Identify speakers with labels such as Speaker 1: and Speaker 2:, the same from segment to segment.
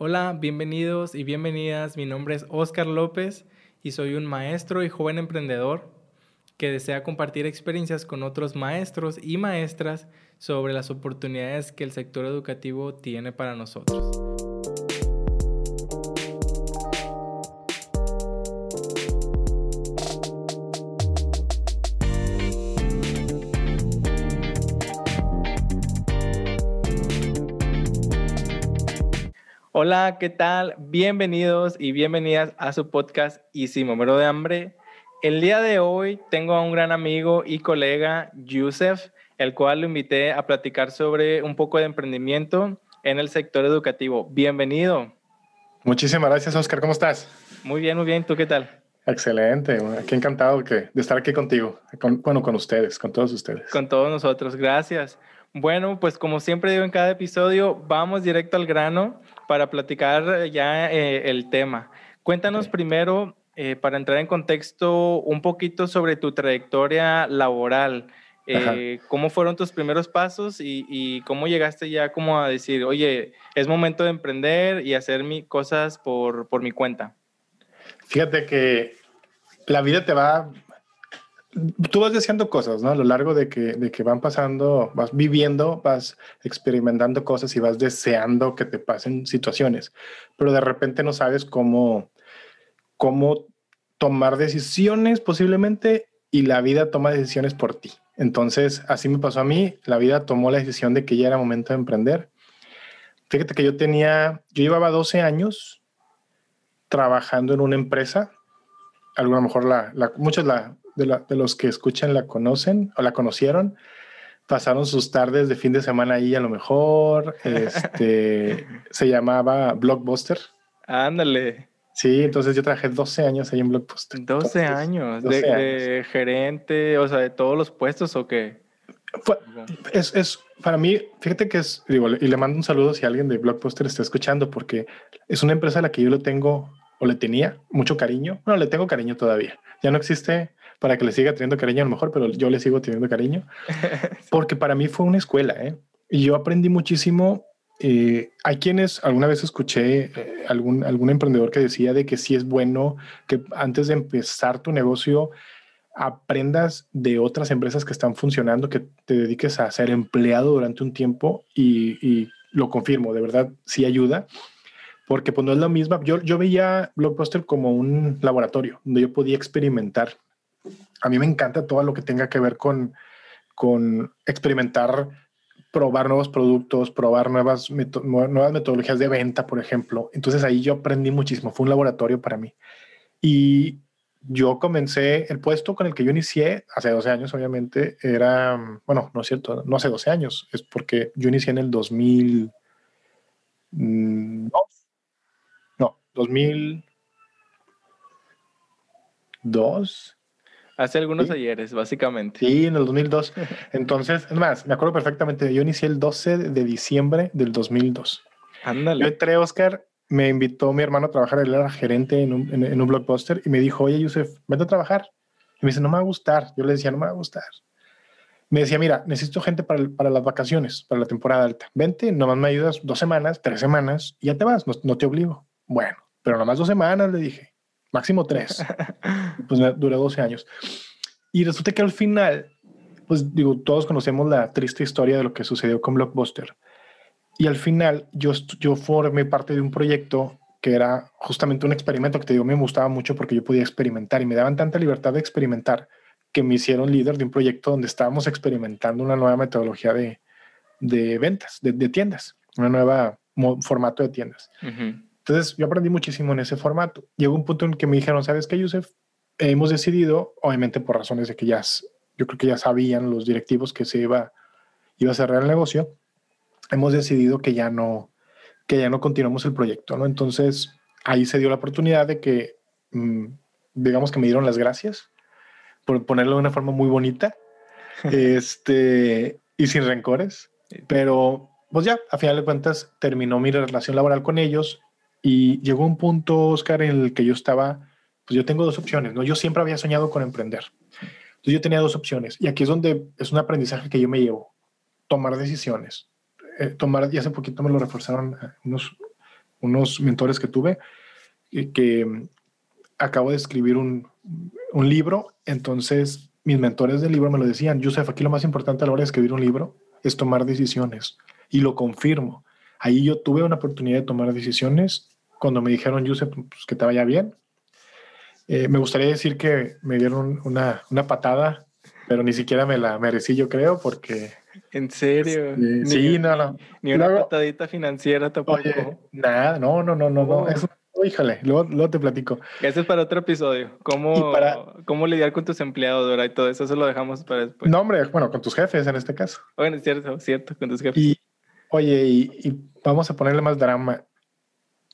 Speaker 1: Hola, bienvenidos y bienvenidas. Mi nombre es Oscar López y soy un maestro y joven emprendedor que desea compartir experiencias con otros maestros y maestras sobre las oportunidades que el sector educativo tiene para nosotros. Hola, ¿qué tal? Bienvenidos y bienvenidas a su podcast Y si me muero de hambre. El día de hoy tengo a un gran amigo y colega, Yusef, el cual lo invité a platicar sobre un poco de emprendimiento en el sector educativo. Bienvenido.
Speaker 2: Muchísimas gracias, Oscar. ¿Cómo estás?
Speaker 1: Muy bien, muy bien. ¿Tú qué tal?
Speaker 2: Excelente. Qué encantado de estar aquí contigo. bueno, con ustedes, con todos ustedes.
Speaker 1: Con todos nosotros. Gracias. Bueno, pues como siempre digo en cada episodio, vamos directo al grano para platicar ya eh, el tema. Cuéntanos primero, eh, para entrar en contexto, un poquito sobre tu trayectoria laboral. Eh, ¿Cómo fueron tus primeros pasos y, cómo llegaste ya como a decir, oye, es momento de emprender y hacer mi, cosas por, por mi cuenta?
Speaker 2: Fíjate que la vida te va tú vas deseando cosas, ¿no? A lo largo de que, de que van pasando, vas viviendo, vas experimentando cosas y vas deseando que te pasen situaciones, pero de repente no sabes cómo, cómo tomar decisiones posiblemente y la vida toma decisiones por ti. Entonces, así me pasó a mí, la vida tomó la decisión de que ya era momento de emprender. Fíjate que yo tenía, yo llevaba 12 años trabajando en una empresa, a lo mejor la, la muchos la, de, los que escuchan la conocen o la conocieron, pasaron sus tardes de fin de semana ahí a lo mejor. Este, se llamaba Blockbuster.
Speaker 1: Ándale.
Speaker 2: Sí, entonces yo trabajé 12 años ahí en Blockbuster.
Speaker 1: 12 años, de, gerente, o sea, de todos los puestos o qué?
Speaker 2: es, es, para mí, fíjate que es, digo, y le mando un saludo si alguien de Blockbuster está escuchando, porque es una empresa a la que yo le tengo o le tenía mucho cariño. Bueno, le tengo cariño todavía. Ya no existe para que le siga teniendo cariño a lo mejor, pero yo le sigo teniendo cariño, porque para mí fue una escuela, ¿eh? Y yo aprendí muchísimo. Eh, hay quienes, alguna vez escuché eh, algún, algún emprendedor que decía de que sí es bueno que antes de empezar tu negocio aprendas de otras empresas que están funcionando, que te dediques a ser empleado durante un tiempo y, y lo confirmo, de verdad sí ayuda porque pues no es lo mismo. Yo, yo veía Blockbuster como un laboratorio donde yo podía experimentar a mí me encanta todo lo que tenga que ver con, con experimentar, probar nuevos productos, probar nuevas, nuevas metodologías de venta, por ejemplo. Entonces ahí yo aprendí muchísimo, fue un laboratorio para mí. Y yo comencé, el puesto con el que yo inicié hace 12 años, obviamente, era, bueno, no es cierto, no hace 12 años, es porque yo inicié en el 2000, no, no 2002,
Speaker 1: Hace algunos ayeres, básicamente.
Speaker 2: Sí, en el 2002. Entonces, es más, me acuerdo perfectamente. Yo inicié el 12 de diciembre del 2002.
Speaker 1: Ándale.
Speaker 2: Yo entré, Oscar, me invitó mi hermano a trabajar. Él era gerente en un, en, un blockbuster y me dijo, oye, Yusef, vete a trabajar. Y me dice, no me va a gustar. Yo le decía, no me va a gustar. Me decía, mira, necesito gente para, para las vacaciones, para la temporada alta. Vente, nomás me ayudas dos semanas, tres semanas y ya te vas. No, no te obligo. Bueno, pero nomás dos semanas, le dije máximo tres. pues duré 12 años. Y resulta que al final, pues digo, todos conocemos la triste historia de lo que sucedió con Blockbuster. Y al final yo, yo formé parte de un proyecto que era justamente un experimento que te digo, me gustaba mucho porque yo podía experimentar y me daban tanta libertad de experimentar que me hicieron líder de un proyecto donde estábamos experimentando una nueva metodología de, de ventas, de, de, tiendas, una nueva formato de tiendas. Entonces yo aprendí muchísimo en ese formato. Llegó un punto en que me dijeron, ¿sabes qué, Yusef? Hemos decidido, obviamente por razones de que ya, yo creo que ya sabían los directivos que se iba, iba a cerrar el negocio, hemos decidido que ya no, que ya no continuamos el proyecto, ¿no? Entonces ahí se dio la oportunidad de que, mm, digamos que me dieron las gracias, por ponerlo de una forma muy bonita, este, y sin rencores, pero pues ya, a final de cuentas, terminó mi relación laboral con ellos y llegó un punto, Oscar, en el que yo estaba, pues yo tengo dos opciones, ¿no? Yo siempre había soñado con emprender. Entonces yo tenía dos opciones. Y aquí es donde es un aprendizaje que yo me llevo. Tomar decisiones. Eh, tomar, y hace poquito me lo reforzaron eh, unos, unos mentores que tuve que, que acabo de escribir un, un libro, entonces mis mentores del libro me lo decían, Yusef, aquí lo más importante a la hora de escribir un libro es tomar decisiones y lo confirmo. Ahí yo tuve una oportunidad de tomar decisiones cuando me dijeron, Yusef, pues, que te vaya bien. Eh, me gustaría decir que me dieron una, una, patada, pero ni siquiera me la merecí, yo creo, porque...
Speaker 1: ¿En serio?
Speaker 2: Sí, sí no, no.
Speaker 1: Ni una patadita financiera tampoco. Oye,
Speaker 2: nada, no, no, no, no, no. Oh. Eso, híjole, luego, luego, te platico.
Speaker 1: Eso es para otro episodio. ¿Cómo, para... ¿Cómo lidiar con tus empleados, ¿verdad? Y todo eso, eso lo dejamos para después.
Speaker 2: No, hombre, bueno, con tus jefes en este caso.
Speaker 1: Bueno, es cierto, cierto, con tus jefes.
Speaker 2: Y, oye, y, y vamos a ponerle más drama.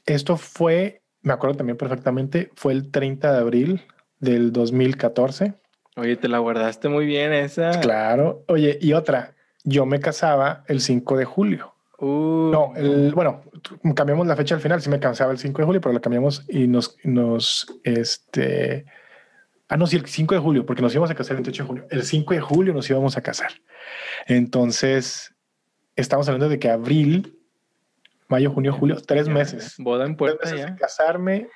Speaker 2: Esto fue, me acuerdo también perfectamente, fue el 30 de abril del 2014.
Speaker 1: Oye, te la guardaste muy bien esa.
Speaker 2: Claro. Oye, y otra, yo me casaba el 5 de julio.
Speaker 1: Uh,
Speaker 2: no, el, bueno, cambiamos la fecha al final, sí me casaba el 5 de julio, pero la cambiamos y nos, nos, este, ah, no, sí, el 5 de julio, porque nos íbamos a casar el 28 de julio. El 5 de julio nos íbamos a casar. Entonces, estamos hablando de que abril, mayo, junio, julio, tres meses.
Speaker 1: Boda en puerta
Speaker 2: tres meses De casarme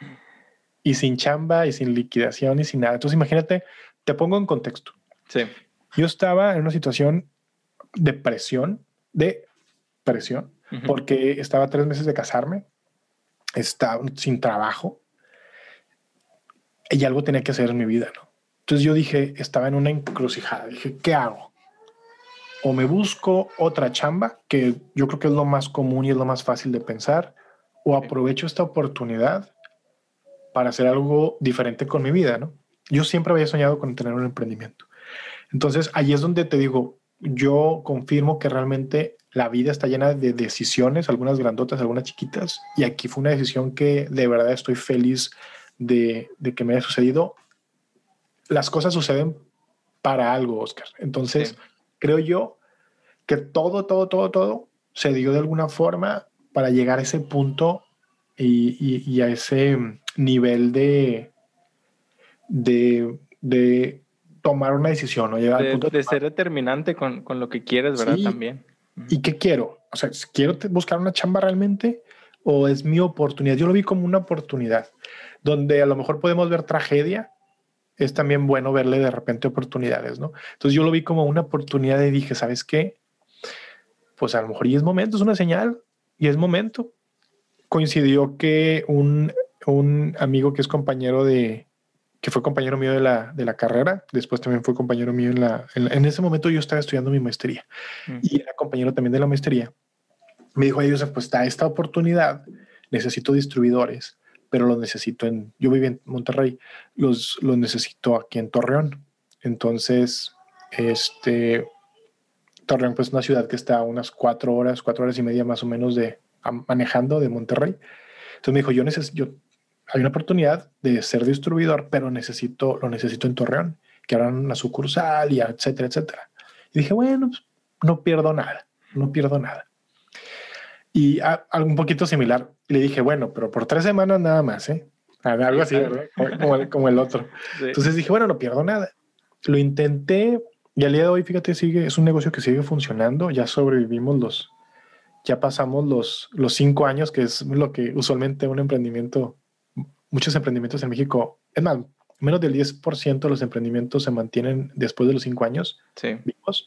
Speaker 2: y sin chamba y sin liquidación y sin nada. Entonces, imagínate, te pongo en contexto.
Speaker 1: Sí.
Speaker 2: Yo estaba en una situación de presión, de presión, uh -huh. porque estaba tres meses de casarme, estaba sin trabajo y algo tenía que hacer en mi vida, ¿no? Entonces yo dije, estaba en una encrucijada, dije, ¿qué hago? O me busco otra chamba, que yo creo que es lo más común y es lo más fácil de pensar, o aprovecho esta oportunidad para hacer algo diferente con mi vida, ¿no? Yo siempre había soñado con tener un emprendimiento. Entonces, ahí es donde te digo, yo confirmo que realmente la vida está llena de decisiones, algunas grandotas, algunas chiquitas, y aquí fue una decisión que de verdad estoy feliz de, de que me haya sucedido. Las cosas suceden para algo, Oscar. Entonces, sí. Creo yo que todo, todo, todo, todo se dio de alguna forma para llegar a ese punto y, y, y a ese nivel de, de, de tomar una decisión, ¿no? Llegar
Speaker 1: de,
Speaker 2: al punto
Speaker 1: de, de ser determinante con, con, lo que quieres, ¿verdad?
Speaker 2: Sí.
Speaker 1: También.
Speaker 2: ¿Y qué quiero? O sea, ¿quiero buscar una chamba realmente o es mi oportunidad? Yo lo vi como una oportunidad, donde a lo mejor podemos ver tragedia, es también bueno verle de repente oportunidades, ¿no? Entonces yo lo vi como una oportunidad y dije, ¿sabes qué? Pues a lo mejor y es momento, es una señal y es momento. Coincidió que un, un amigo que es compañero de, que fue compañero mío de la, de la carrera, después también fue compañero mío en la, en, en ese momento yo estaba estudiando mi maestría mm. y era compañero también de la maestría. Me dijo, ellos pues está esta oportunidad, necesito distribuidores, pero los necesito en, yo vivo en Monterrey, los, los necesito aquí en Torreón. Entonces, este, Torreón pues es una ciudad que está a unas cuatro horas, cuatro horas y media más o menos de manejando de Monterrey. Entonces me dijo, yo necesito, hay una oportunidad de ser distribuidor, pero necesito, lo necesito en Torreón, que abran una sucursal y etcétera, etcétera. Y dije, bueno, pues, no pierdo nada, no pierdo nada. Y algo un poquito similar, le dije, bueno, pero por tres semanas nada más, ¿eh? Algo así, ¿verdad? Como, el, como el otro. Sí. Entonces dije, bueno, no pierdo nada. Lo intenté y al día de hoy, fíjate, sigue, es un negocio que sigue funcionando. Ya sobrevivimos los, ya pasamos los, los cinco años, que es lo que usualmente un emprendimiento muchos emprendimientos en México, es más, menos del 10% de los emprendimientos se mantienen después de los cinco años
Speaker 1: sí.
Speaker 2: vivos.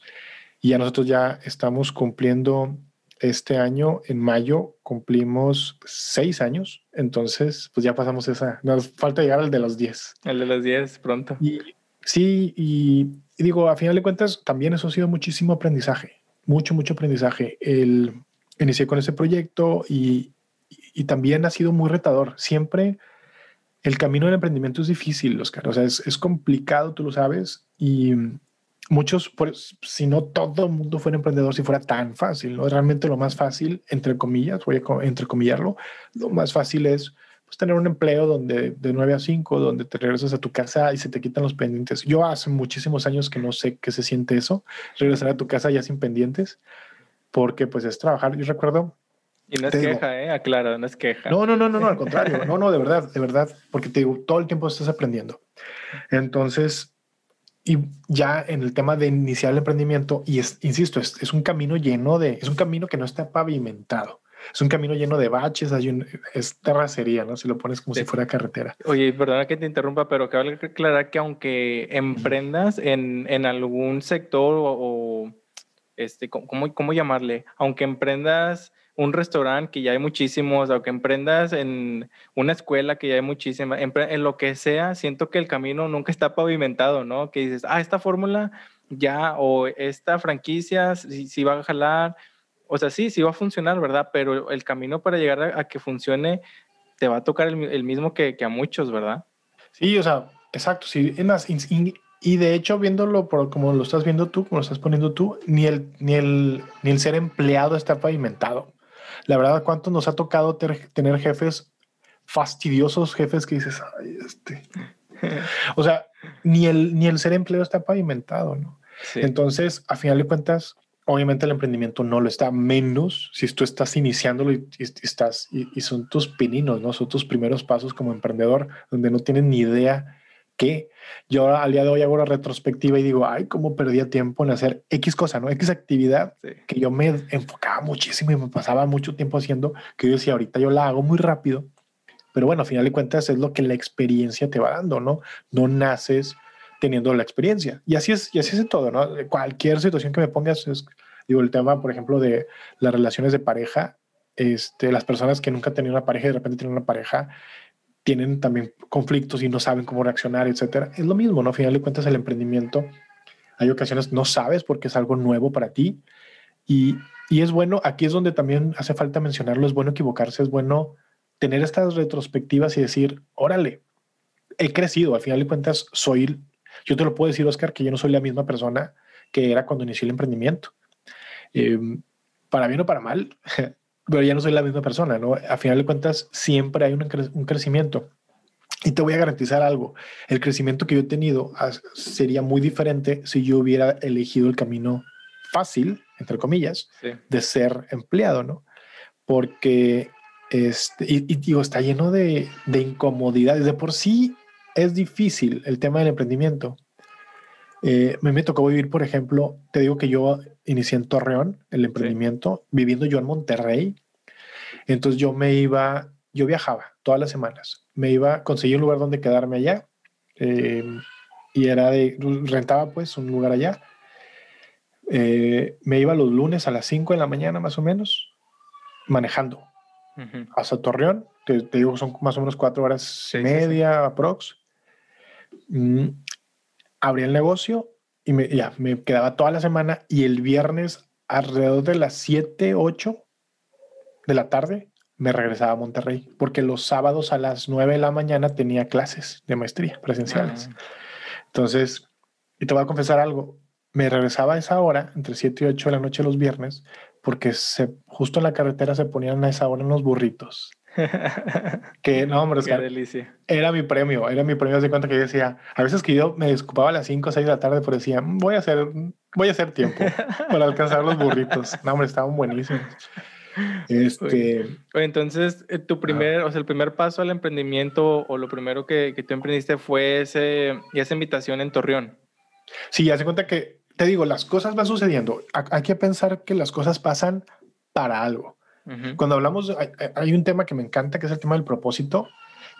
Speaker 2: Y ya nosotros ya estamos cumpliendo este año, en mayo, cumplimos seis años. Entonces, pues ya pasamos esa. Nos falta llegar al de los 10.
Speaker 1: El de los 10 pronto.
Speaker 2: Y, sí, y, y, digo, a final de cuentas, también eso ha sido muchísimo aprendizaje. Mucho, mucho aprendizaje. El, inicié con ese proyecto y, y también ha sido muy retador. Siempre el camino del emprendimiento es difícil, Oscar. O sea, es, es complicado, tú lo sabes. Y muchos, pues, si no todo el mundo fuera emprendedor, si fuera tan fácil, ¿no? Realmente lo más fácil, entre comillas, voy a entrecomillarlo, lo más fácil es pues, tener un empleo donde de 9 a 5, donde te regresas a tu casa y se te quitan los pendientes. Yo hace muchísimos años que no sé qué se siente eso, regresar a tu casa ya sin pendientes, porque pues es trabajar. Yo recuerdo
Speaker 1: y no es queja, ¿eh? Aclaro, no es queja.
Speaker 2: No, no, no, no, no, al contrario. No, no, de verdad, de verdad. Porque te digo, todo el tiempo estás aprendiendo. Entonces, y ya en el tema de iniciar el emprendimiento, y es, insisto, es, es un camino lleno de, es un camino que no está pavimentado. es un camino lleno de baches, hay un, es terracería, ¿no? Si lo pones como si fuera carretera.
Speaker 1: Oye, perdona que te interrumpa, pero cabe aclarar que aunque emprendas en, en algún sector o, este, ¿cómo, ¿cómo llamarle? Aunque emprendas un restaurante que ya hay muchísimos, aunque emprendas en una escuela que ya hay muchísimas, en, lo que sea, siento que el camino nunca está pavimentado, ¿no? Que dices, ah, esta fórmula ya, o esta franquicia, si, va a jalar, o sea, sí, sí va a funcionar, ¿verdad? Pero el camino para llegar a, que funcione te va a tocar el, mismo que, a muchos, ¿verdad?
Speaker 2: Sí, o sea, exacto. Sí, y de hecho, viéndolo por como lo estás viendo tú, como lo estás poniendo tú, ni el, ni el, ni el ser empleado está pavimentado. La verdad, ¿cuánto nos ha tocado tener jefes fastidiosos, jefes que dices, ay, este. o sea, ni el, ni el ser empleado está pavimentado, ¿no? Entonces, a final de cuentas, obviamente el emprendimiento no lo está, menos si tú estás iniciándolo y, estás, y, son tus pininos, ¿no? Son tus primeros pasos como emprendedor, donde no tienes ni idea qué. Yo al día de hoy hago la retrospectiva y digo, ay, cómo perdía tiempo en hacer X cosa, ¿no? X actividad que yo me enfocaba muchísimo y me pasaba mucho tiempo haciendo, que yo decía, ahorita yo la hago muy rápido. Pero bueno, a final de cuentas es lo que la experiencia te va dando, ¿no? No naces teniendo la experiencia. Y así es, y así es todo, ¿no? Cualquier situación que me pongas, es, digo, el tema, por ejemplo, de las relaciones de pareja, este, las personas que nunca han tenido una pareja y de repente tienen una pareja, tienen también conflictos y no saben cómo reaccionar, etcétera. Es lo mismo, ¿no? A final de cuentas, el emprendimiento, hay ocasiones no sabes porque es algo nuevo para ti y, y es bueno, aquí es donde también hace falta mencionarlo, es bueno equivocarse, es bueno tener estas retrospectivas y decir, órale, he crecido, al final de cuentas soy yo te lo puedo decir, Oscar, que yo no soy la misma persona que era cuando inicié el emprendimiento. Em, para bien o para mal, pero ya no soy la misma persona, ¿no? A final de cuentas, siempre hay un, un crecimiento. Y te voy a garantizar algo, el crecimiento que yo he tenido sería muy diferente si yo hubiera elegido el camino fácil, entre comillas, de ser empleado, ¿no? Porque, este, y, y digo, está lleno de, de incomodidades. De por sí, es difícil el tema del emprendimiento. Eh, me, tocó vivir, por ejemplo, te digo que yo inicié en Torreón el emprendimiento, viviendo yo en Monterrey. Entonces yo me iba, yo viajaba todas las semanas. Me iba, conseguí un lugar donde quedarme allá eh, y era de, rentaba pues un lugar allá. Eh, me iba los lunes a las 5 de la mañana más o menos, manejando hasta Torreón. Te, digo, son más o menos cuatro horas y media, aprox. Mm, abrí el negocio y me, ya me quedaba toda la semana y el viernes alrededor de las 7, 8 de la tarde me regresaba a Monterrey porque los sábados a las 9 de la mañana tenía clases de maestría presenciales. Ah. Entonces, y te voy a confesar algo, me regresaba a esa hora, entre 7 y 8 de la noche los viernes, porque se, justo en la carretera se ponían a esa hora unos burritos que no, hombre, Qué delicia. era mi premio, era mi premio. de cuenta que yo decía, a veces que yo me desocupaba a las 5 o 6 de la tarde, pero decía, mm, voy a hacer, voy a hacer tiempo para alcanzar los burritos. No, hombre, estaban buenísimos. Este,
Speaker 1: entonces, eh, tu primer, o sea, el primer paso al emprendimiento o lo primero que, que tú emprendiste fue ese, esa invitación en Torreón.
Speaker 2: Sí, hace cuenta que, te digo, las cosas van sucediendo. Hay que pensar que las cosas pasan para algo. Cuando hablamos, hay, un tema que me encanta, que es el tema del propósito.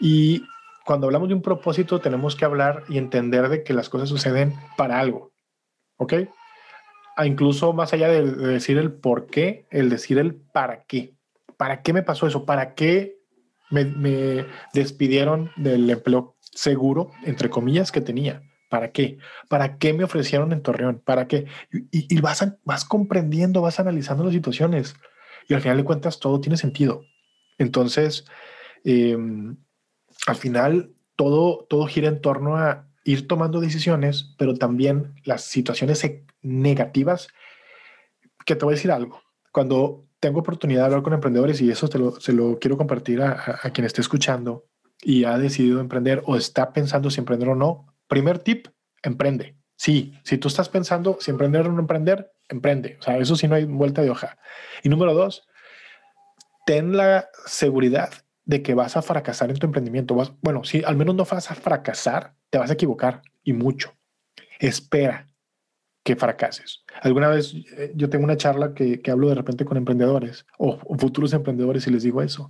Speaker 2: Y cuando hablamos de un propósito, tenemos que hablar y entender de que las cosas suceden para algo. ¿Ok? A incluso más allá de, decir el por qué, el decir el para qué. ¿Para qué me pasó eso? ¿Para qué me, me despidieron del empleo seguro, entre comillas, que tenía? ¿Para qué? ¿Para qué me ofrecieron en Torreón? ¿Para qué? Y, y vas, vas comprendiendo, vas analizando las situaciones y al final de cuentas todo tiene sentido. Entonces, em, al final todo, todo gira en torno a ir tomando decisiones, pero también las situaciones negativas, que te voy a decir algo. Cuando tengo oportunidad de hablar con emprendedores, y eso se lo quiero compartir a, a quien esté escuchando y ha decidido emprender o está pensando si emprender o no, primer tip, emprende. Sí, si tú estás pensando si emprender o no emprender, emprende. O sea, eso sí no hay vuelta de hoja. Y número dos, ten la seguridad de que vas a fracasar en tu emprendimiento. Vas, bueno, si al menos no vas a fracasar, te vas a equivocar y mucho. Espera, que fracases. Alguna vez eh, yo tengo una charla que, hablo de repente con emprendedores o, o, futuros emprendedores y les digo eso.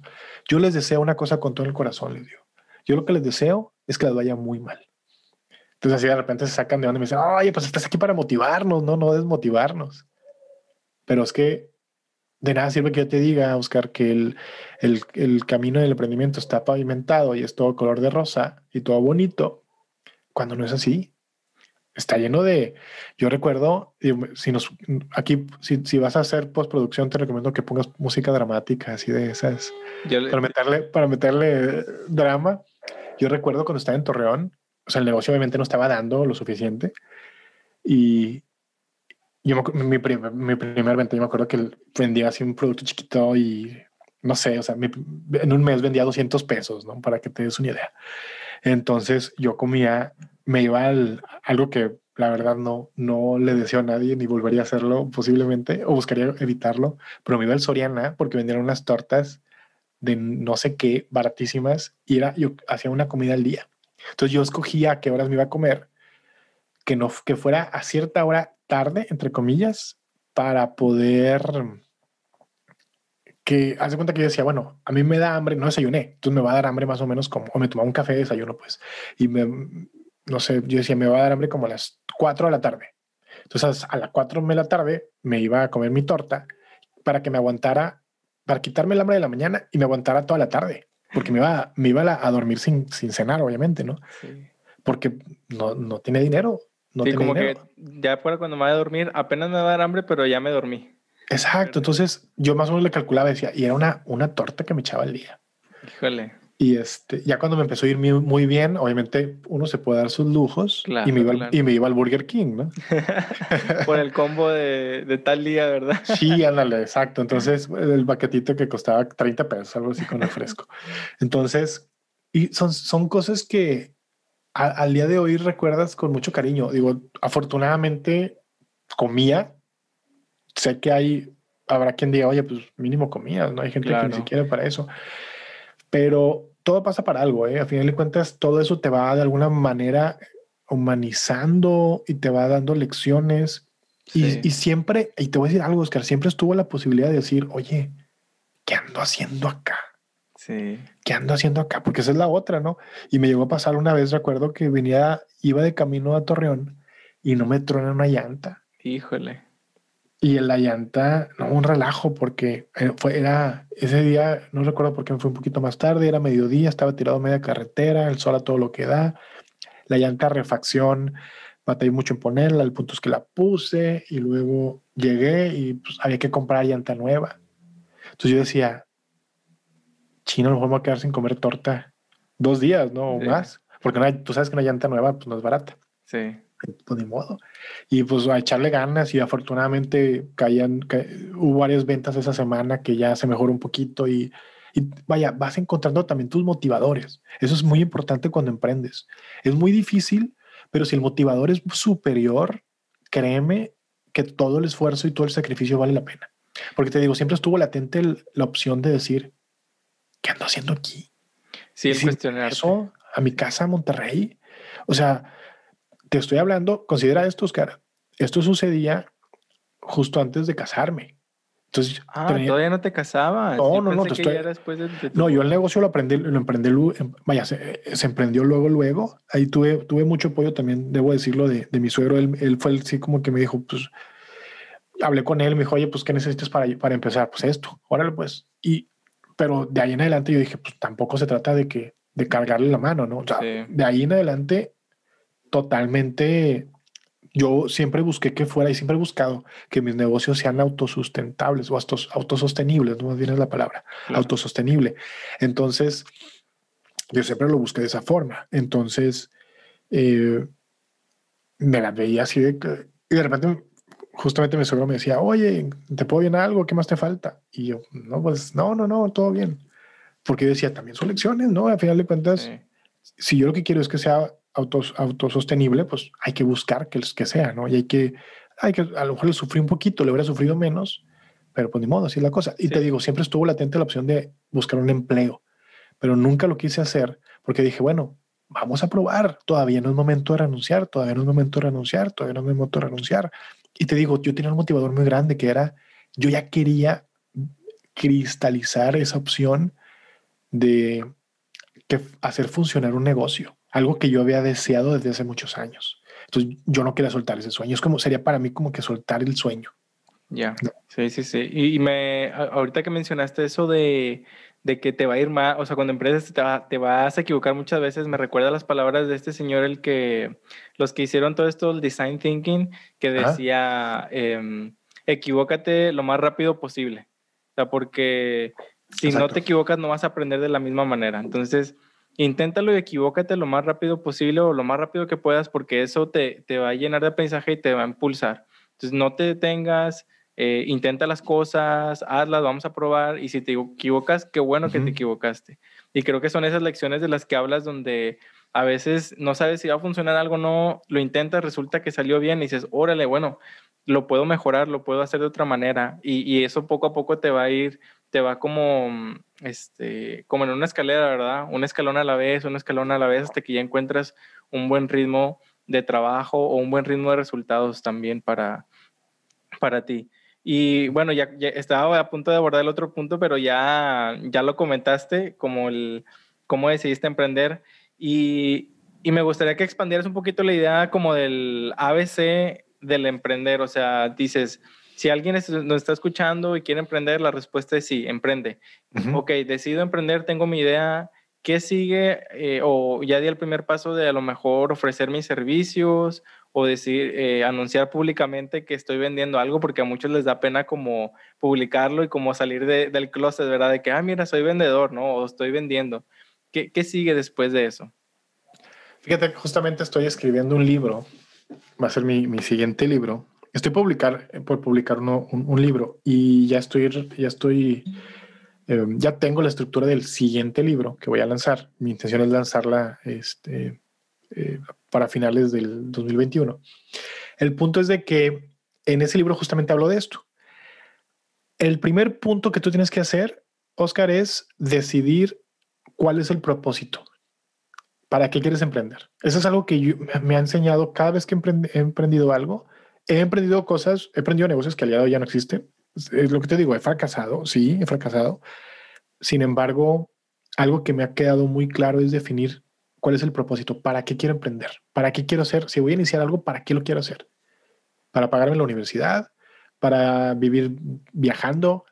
Speaker 2: Yo les deseo una cosa con todo el corazón, les digo. Yo lo que les deseo es que les vaya muy mal. Entonces así de repente se sacan de donde y me dicen, oye, pues estás aquí para motivarnos, no, no desmotivarnos. Pero es que de nada sirve que yo te diga, Oscar, que el, el, el camino del emprendimiento está pavimentado y es todo color de rosa y todo bonito, cuando no es así está lleno de. Yo recuerdo, si nos aquí, si, si vas a hacer postproducción, te recomiendo que pongas música dramática, así de esas. para meterle, para meterle drama. Yo recuerdo cuando estaba en Torreón, o sea, el negocio obviamente no estaba dando lo suficiente. Y yo mi, primer, mi primer venta, yo me acuerdo que vendía así un producto chiquito y no sé, o sea, en un mes vendía 200 pesos, ¿no? Para que te des una idea. Entonces yo comía me iba al, algo que la verdad no, no le deseo a nadie ni volvería a hacerlo posiblemente o buscaría evitarlo, pero me iba al Soriana porque vendían unas tortas de no sé qué baratísimas y era, yo hacía una comida al día. Entonces yo escogía qué horas me iba a comer, que no, que fuera a cierta hora tarde, entre comillas, para poder que hace cuenta que yo decía, bueno, a mí me da hambre, no desayuné, entonces me va a dar hambre más o menos como, o me tomaba un café de desayuno, pues, y me, no sé, yo decía, me va a dar hambre como a las 4 de la tarde. Entonces a las 4 de la tarde me iba a comer mi torta para que me aguantara, para quitarme el hambre de la mañana y me aguantara toda la tarde, porque me iba, me iba a, dormir sin, sin cenar, obviamente, ¿no? Porque no, no tiene dinero. No
Speaker 1: sí, como que ya fuera cuando me vaya a dormir, apenas me va a dar hambre, pero ya me dormí.
Speaker 2: Exacto, entonces yo más o menos le calculaba, decía, y era una, una torta que me echaba al día.
Speaker 1: Híjole.
Speaker 2: Y este, ya cuando me empezó a ir muy, bien, obviamente uno se puede dar sus lujos y, me iba, y me iba al Burger King, ¿no?
Speaker 1: Por el combo de, de, tal día, ¿verdad?
Speaker 2: sí, ándale, exacto. Entonces, el paquetito que costaba 30 pesos, algo así con el fresco. Entonces, y son, son cosas que al día de hoy recuerdas con mucho cariño. Digo, afortunadamente comía. Sé que hay, habrá quien diga, oye, pues mínimo comías, ¿no? Hay gente que ni siquiera para eso. Pero todo pasa para algo, ¿eh? A final de cuentas, todo eso te va de alguna manera humanizando y te va dando lecciones. Y, siempre, y te voy a decir algo, Oscar, siempre estuvo la posibilidad de decir, oye, ¿qué ando haciendo acá?
Speaker 1: Sí.
Speaker 2: ¿Qué ando haciendo acá? Porque esa es la otra, ¿no? Y me llegó a pasar una vez, recuerdo que venía, iba de camino a Torreón y no me trona una llanta.
Speaker 1: Híjole.
Speaker 2: Y en la llanta, no, un relajo, porque eh, fue, era ese día, no recuerdo por qué me fue un poquito más tarde, era mediodía, estaba tirado media carretera, el sol a todo lo que da, la llanta refacción, batallé mucho en ponerla, el punto es que la puse y luego llegué y pues, había que comprar llanta nueva. Entonces yo decía, chino, a lo mejor me voy a quedar sin comer torta dos días, ¿no? O más, porque tú sabes que una llanta nueva pues no es barata.
Speaker 1: Sí
Speaker 2: pues ni modo. Y pues a echarle ganas y afortunadamente caían, hubo varias ventas esa semana que ya se mejoró un poquito y, y, vaya, vas encontrando también tus motivadores. Eso es muy importante cuando emprendes. Es muy difícil, pero si el motivador es superior, créeme que todo el esfuerzo y todo el sacrificio vale la pena. Porque te digo, siempre estuvo latente la opción de decir, ¿qué ando haciendo aquí?
Speaker 1: Sí, es cuestionar
Speaker 2: eso a mi casa Monterrey. O sea, te estoy hablando, considera esto, Oscar. Esto sucedía justo antes de casarme. Entonces,
Speaker 1: ah, todavía no te casabas.
Speaker 2: No, no, no. No, yo el negocio lo aprendí, lo emprendí, em, vaya, se, emprendió luego, luego. Ahí tuve, tuve mucho apoyo también, debo decirlo, de, de mi suegro. Él, él, fue el sí como que me dijo, pues, hablé con él, me dijo, oye, pues, ¿qué necesitas para, para empezar? Pues esto, órale, pues. Y, pero de ahí en adelante yo dije, pues, tampoco se trata de que, de cargarle la mano, ¿no? O sea, de ahí en adelante totalmente, yo siempre busqué que fuera y siempre he buscado que mis negocios sean autosustentables o autosostenibles, no más bien es la palabra, autosostenible. Entonces, yo siempre lo busqué de esa forma. Entonces, eh, me la veía así de que, y de repente justamente mi suegro me decía, oye, ¿te puedo bien algo? ¿Qué más te falta? Y yo, no, pues no, no, no, todo bien. Porque yo decía, también son lecciones, ¿no? Al final de cuentas, si yo lo que quiero es que sea autos, autosostenible, pues hay que buscar que, que sea, ¿no? Y hay que, hay que, a lo mejor le sufrí un poquito, le hubiera sufrido menos, pero pues ni modo, así es la cosa. Y te digo, siempre estuvo latente la opción de buscar un empleo, pero nunca lo quise hacer porque dije, bueno, vamos a probar, todavía no es momento de renunciar, todavía no es momento de renunciar, todavía no es momento de renunciar. Y te digo, yo tenía un motivador muy grande que era, yo ya quería cristalizar esa opción de que hacer funcionar un negocio, algo que yo había deseado desde hace muchos años. Entonces yo no quería soltar ese sueño. Es como sería para mí como que soltar el sueño.
Speaker 1: Ya, sí, sí, sí. Y, me, ahorita que mencionaste eso de, de, que te va a ir mal, o sea, cuando empresas te, te, vas a equivocar muchas veces, me recuerda las palabras de este señor, el que, los que hicieron todo esto, el design thinking, que decía, eh, equivócate lo más rápido posible. O sea, porque si no te equivocas no vas a aprender de la misma manera. Entonces, inténtalo y equivócate lo más rápido posible o lo más rápido que puedas porque eso te, te va a llenar de aprendizaje y te va a impulsar. Entonces, no te detengas, eh, intenta las cosas, hazlas, vamos a probar y si te equivocas, qué bueno que te equivocaste. Y creo que son esas lecciones de las que hablas donde a veces no sabes si va a funcionar algo o no, lo intentas, resulta que salió bien y dices, órale, bueno, lo puedo mejorar, lo puedo hacer de otra manera y, y eso poco a poco te va a ir te va como, mm, este, como en una escalera, ¿verdad? Un escalón a la vez, un escalón a la vez, hasta que ya encuentras un buen ritmo de trabajo o un buen ritmo de resultados también para, para ti. Y bueno, ya, estaba a punto de abordar el otro punto, pero ya, ya lo comentaste, como el cómo decidiste emprender. Y, y me gustaría que expandieras un poquito la idea como del ABC del emprender. O sea, dices, si alguien nos está escuchando y quiere emprender, la respuesta es sí, emprende. Ok, decido emprender, tengo mi idea. ¿Qué sigue? Eh, o ya di el primer paso de a lo mejor ofrecer mis servicios o decir, eh, anunciar públicamente que estoy vendiendo algo, porque a muchos les da pena como publicarlo y como salir del closet, ¿verdad? De que, ah, mira, soy vendedor, ¿no? O estoy vendiendo. ¿Qué, qué sigue después de eso?
Speaker 2: Fíjate que justamente estoy escribiendo un libro, va a ser mi, mi siguiente libro, Estoy publicar, eh, por publicar un, libro y ya estoy, ya estoy, eh, ya tengo la estructura del siguiente libro que voy a lanzar. Mi intención es lanzarla este, eh, para finales del 2021. El punto es de que en ese libro justamente hablo de esto. El primer punto que tú tienes que hacer, Oscar, es decidir cuál es el propósito. ¿Para qué quieres emprender? Eso es algo que me ha enseñado cada vez que he emprendido algo he emprendido cosas, he emprendido negocios que al día ya no existen. Es lo que te digo, he fracasado, sí, he fracasado. Sin embargo, algo que me ha quedado muy claro es definir cuál es el propósito, para qué quiero emprender, para qué quiero hacer, si voy a iniciar algo, para qué lo quiero hacer. Para pagarme la universidad, para vivir viajando,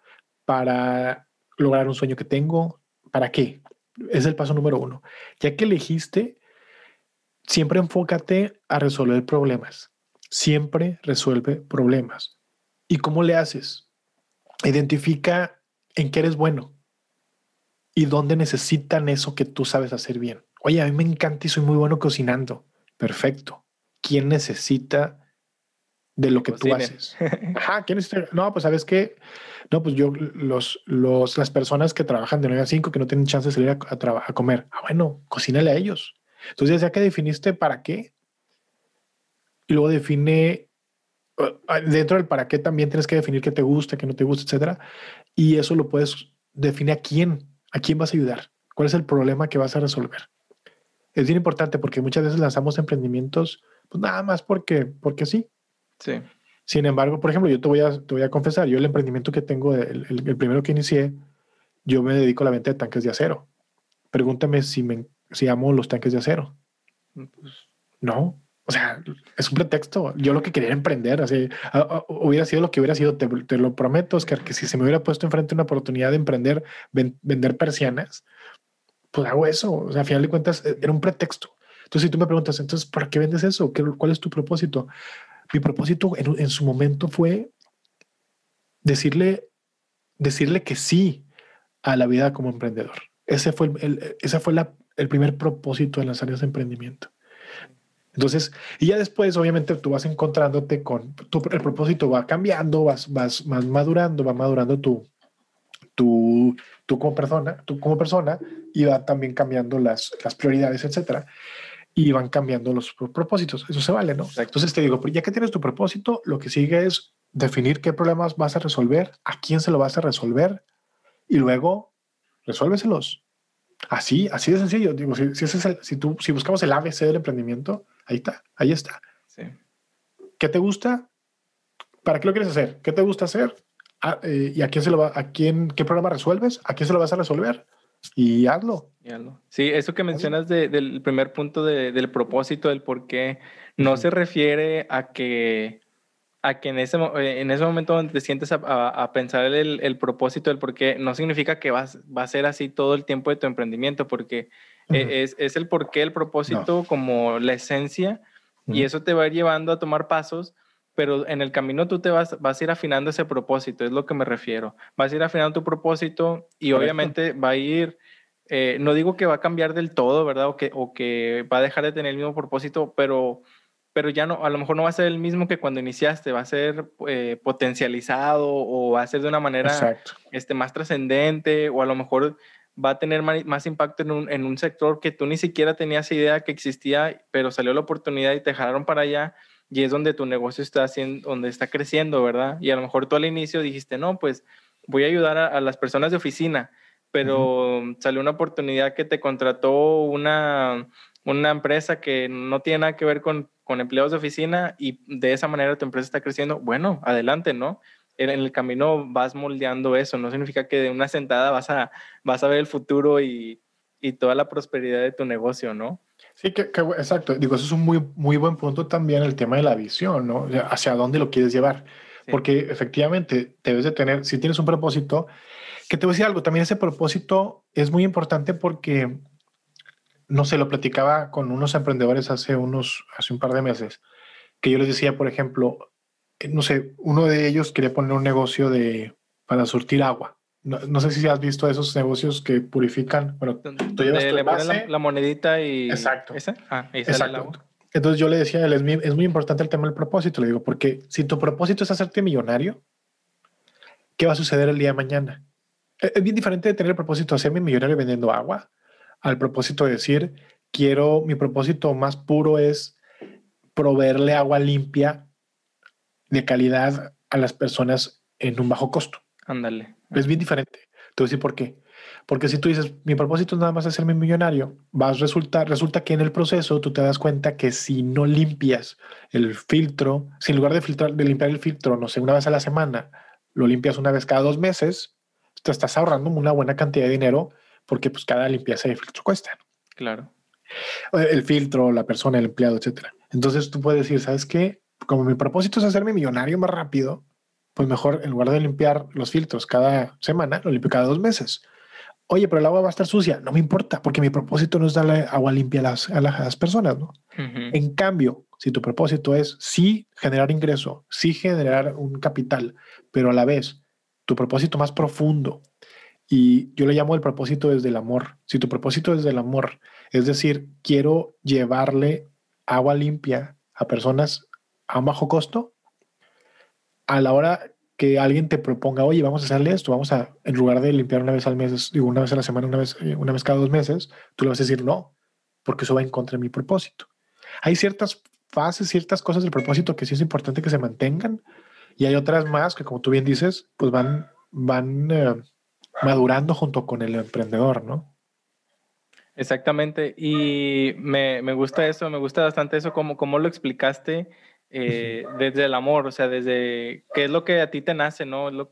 Speaker 2: para lograr un sueño que tengo, ¿para qué? Es el paso número uno. Ya que elegiste, siempre enfócate a resolver problemas siempre resuelve problemas. ¿Y cómo le haces? Identifica en qué eres bueno y dónde necesitan eso que tú sabes hacer bien. Oye, a mí me encanta y soy muy bueno cocinando. Perfecto. ¿Quién necesita de lo que tú haces? Ajá, ¿quién necesita? No, pues sabes qué? No, pues yo, los, los, las personas que trabajan de 9 a 5 que no tienen chance de salir a, a, a comer. Ah, bueno, cocínale a ellos. Entonces, ya que definiste para qué, y luego define uh, dentro del para qué también tienes que definir qué te gusta, qué no te gusta, etcétera. Y eso lo puedes definir a quién, a quién vas a ayudar, cuál es el problema que vas a resolver. Es bien importante porque muchas veces lanzamos emprendimientos pues nada más porque, porque sí.
Speaker 1: Sí.
Speaker 2: Sin embargo, por ejemplo, yo te voy a, te voy a confesar, yo el emprendimiento que tengo, el, el, primero que inicié, yo me dedico a la venta de tanques de acero. Pregúntame si, me, si amo los tanques de acero. Pues, no, o sea, es un pretexto. Yo lo que quería emprender, así, hubiera sido lo que hubiera sido, te, lo prometo, Oscar, que si se me hubiera puesto enfrente una oportunidad de emprender, vender persianas, pues hago eso. O sea, a final de cuentas, e, era un pretexto. Entonces, si tú me preguntas, entonces, ¿para qué vendes eso? ¿Qué, ¿Cuál es tu propósito? Mi propósito en, su momento fue decirle, decirle que sí a la vida como emprendedor. Ese fue el, ese fue la, el primer propósito de las áreas de emprendimiento. Entonces, y ya después, obviamente, tú vas encontrándote con tu, el propósito va cambiando, vas, vas, vas madurando, va madurando tu, tu, tú como persona, tú como persona, y va también cambiando las, las prioridades, etcétera, y van cambiando los propósitos. Eso se vale, ¿no? Entonces te digo, ya que tienes tu propósito, lo que sigue es definir qué problemas vas a resolver, a quién se lo vas a resolver, y luego resuélveselos. Así, así de sencillo. Digo, si, si, es el, si, tú, si buscamos el ABC del emprendimiento, ahí está, ahí está. Sí. ¿Qué te gusta? ¿Para qué lo quieres hacer? ¿Qué te gusta hacer? Ah, eh, ¿Y a quién se lo va? ¿A quién? ¿Qué programa resuelves? ¿A quién se lo vas a resolver? Y hazlo.
Speaker 1: Y hazlo. Sí, eso que mencionas del primer punto del propósito, del por qué, no se refiere a que a que en ese, en ese momento donde te sientes a, pensar el, el, propósito, el por qué, no significa que vas, va a ser así todo el tiempo de tu emprendimiento, porque e, es, es, el por qué, el propósito como la esencia, y eso te va a ir llevando a tomar pasos, pero en el camino tú te vas, vas a ir afinando ese propósito, es lo que me refiero. Vas a ir afinando tu propósito y obviamente va a ir, eh, no digo que va a cambiar del todo, ¿verdad? O que, o que va a dejar de tener el mismo propósito, pero pero ya no, a lo mejor no va a ser el mismo que cuando iniciaste, va a ser eh, potencializado o va a ser de una manera este, más trascendente o a lo mejor va a tener más, impacto en un, en un, sector que tú ni siquiera tenías idea que existía, pero salió la oportunidad y te jalaron para allá y es donde tu negocio está haciendo, donde está creciendo, ¿verdad? Y a lo mejor tú al inicio dijiste, no, pues voy a ayudar a, las personas de oficina, pero salió una oportunidad que te contrató una, una empresa que no tiene nada que ver con con empleados de oficina y de esa manera tu empresa está creciendo, bueno, adelante, ¿no? En, el camino vas moldeando eso, no significa que de una sentada vas a, vas a ver el futuro y, y toda la prosperidad de tu negocio, ¿no?
Speaker 2: Sí, que, exacto. Digo, eso es un muy, muy buen punto también el tema de la visión, ¿no? hacia dónde lo quieres llevar. Porque efectivamente debes de tener, si tienes un propósito, que te voy a decir algo, también ese propósito es muy importante porque no sé, lo platicaba con unos emprendedores hace unos, hace un par de meses, que yo les decía, por ejemplo, no sé, uno de ellos quería poner un negocio de, para surtir agua. No, sé si has visto esos negocios que purifican. Bueno,
Speaker 1: tú llevas le la, la, monedita y.
Speaker 2: Exacto.
Speaker 1: ¿Esa? Ah,
Speaker 2: Exacto. Entonces yo le decía a él, es muy, es muy importante el tema del propósito. Le digo, porque si tu propósito es hacerte millonario, ¿qué va a suceder el día de mañana? E, es bien diferente de tener el propósito de hacerme millonario vendiendo agua al propósito de decir, quiero, mi propósito más puro es proveerle agua limpia de calidad a las personas en un bajo costo.
Speaker 1: Ándale.
Speaker 2: Es bien diferente. Te voy a decir por qué. Porque si tú dices, mi propósito es nada más hacerme millonario, vas a resultar, resulta que en el proceso tú te das cuenta que si no limpias el filtro, si en lugar de, filtrar, de limpiar el filtro, no sé, una vez a la semana, lo limpias una vez cada dos meses, te estás ahorrando una buena cantidad de dinero porque pues cada limpieza de filtro cuesta.
Speaker 1: Claro.
Speaker 2: El filtro, la persona, el empleado, etcétera. Entonces tú puedes decir, ¿sabes qué? Como mi propósito es hacerme millonario más rápido, pues mejor en lugar de limpiar los filtros cada semana, lo limpio cada dos meses. Oye, pero el agua va a estar sucia. No me importa, porque mi propósito no es darle agua limpia a las, a las personas, ¿no? En cambio, si tu propósito es sí generar ingreso, sí generar un capital, pero a la vez tu propósito más profundo y yo le llamo el propósito desde el amor. Si tu propósito es desde el amor, es decir, quiero llevarle agua limpia a personas a un bajo costo, a la hora que alguien te proponga, oye, vamos a hacerle esto, vamos a, en lugar de limpiar una vez al mes, digo, una vez a la semana, una vez, eh, una vez cada dos meses, tú le vas a decir no, porque eso va en contra de mi propósito. Hay ciertas fases, ciertas cosas del propósito que sí es importante que se mantengan y hay otras más que, como tú bien dices, pues van, van eh, madurando junto con el emprendedor, ¿no?
Speaker 1: Exactamente, y me, me gusta eso, me gusta bastante eso, como, como lo explicaste eh, desde el amor, o sea, desde qué es lo que a ti te nace, ¿no? Lo,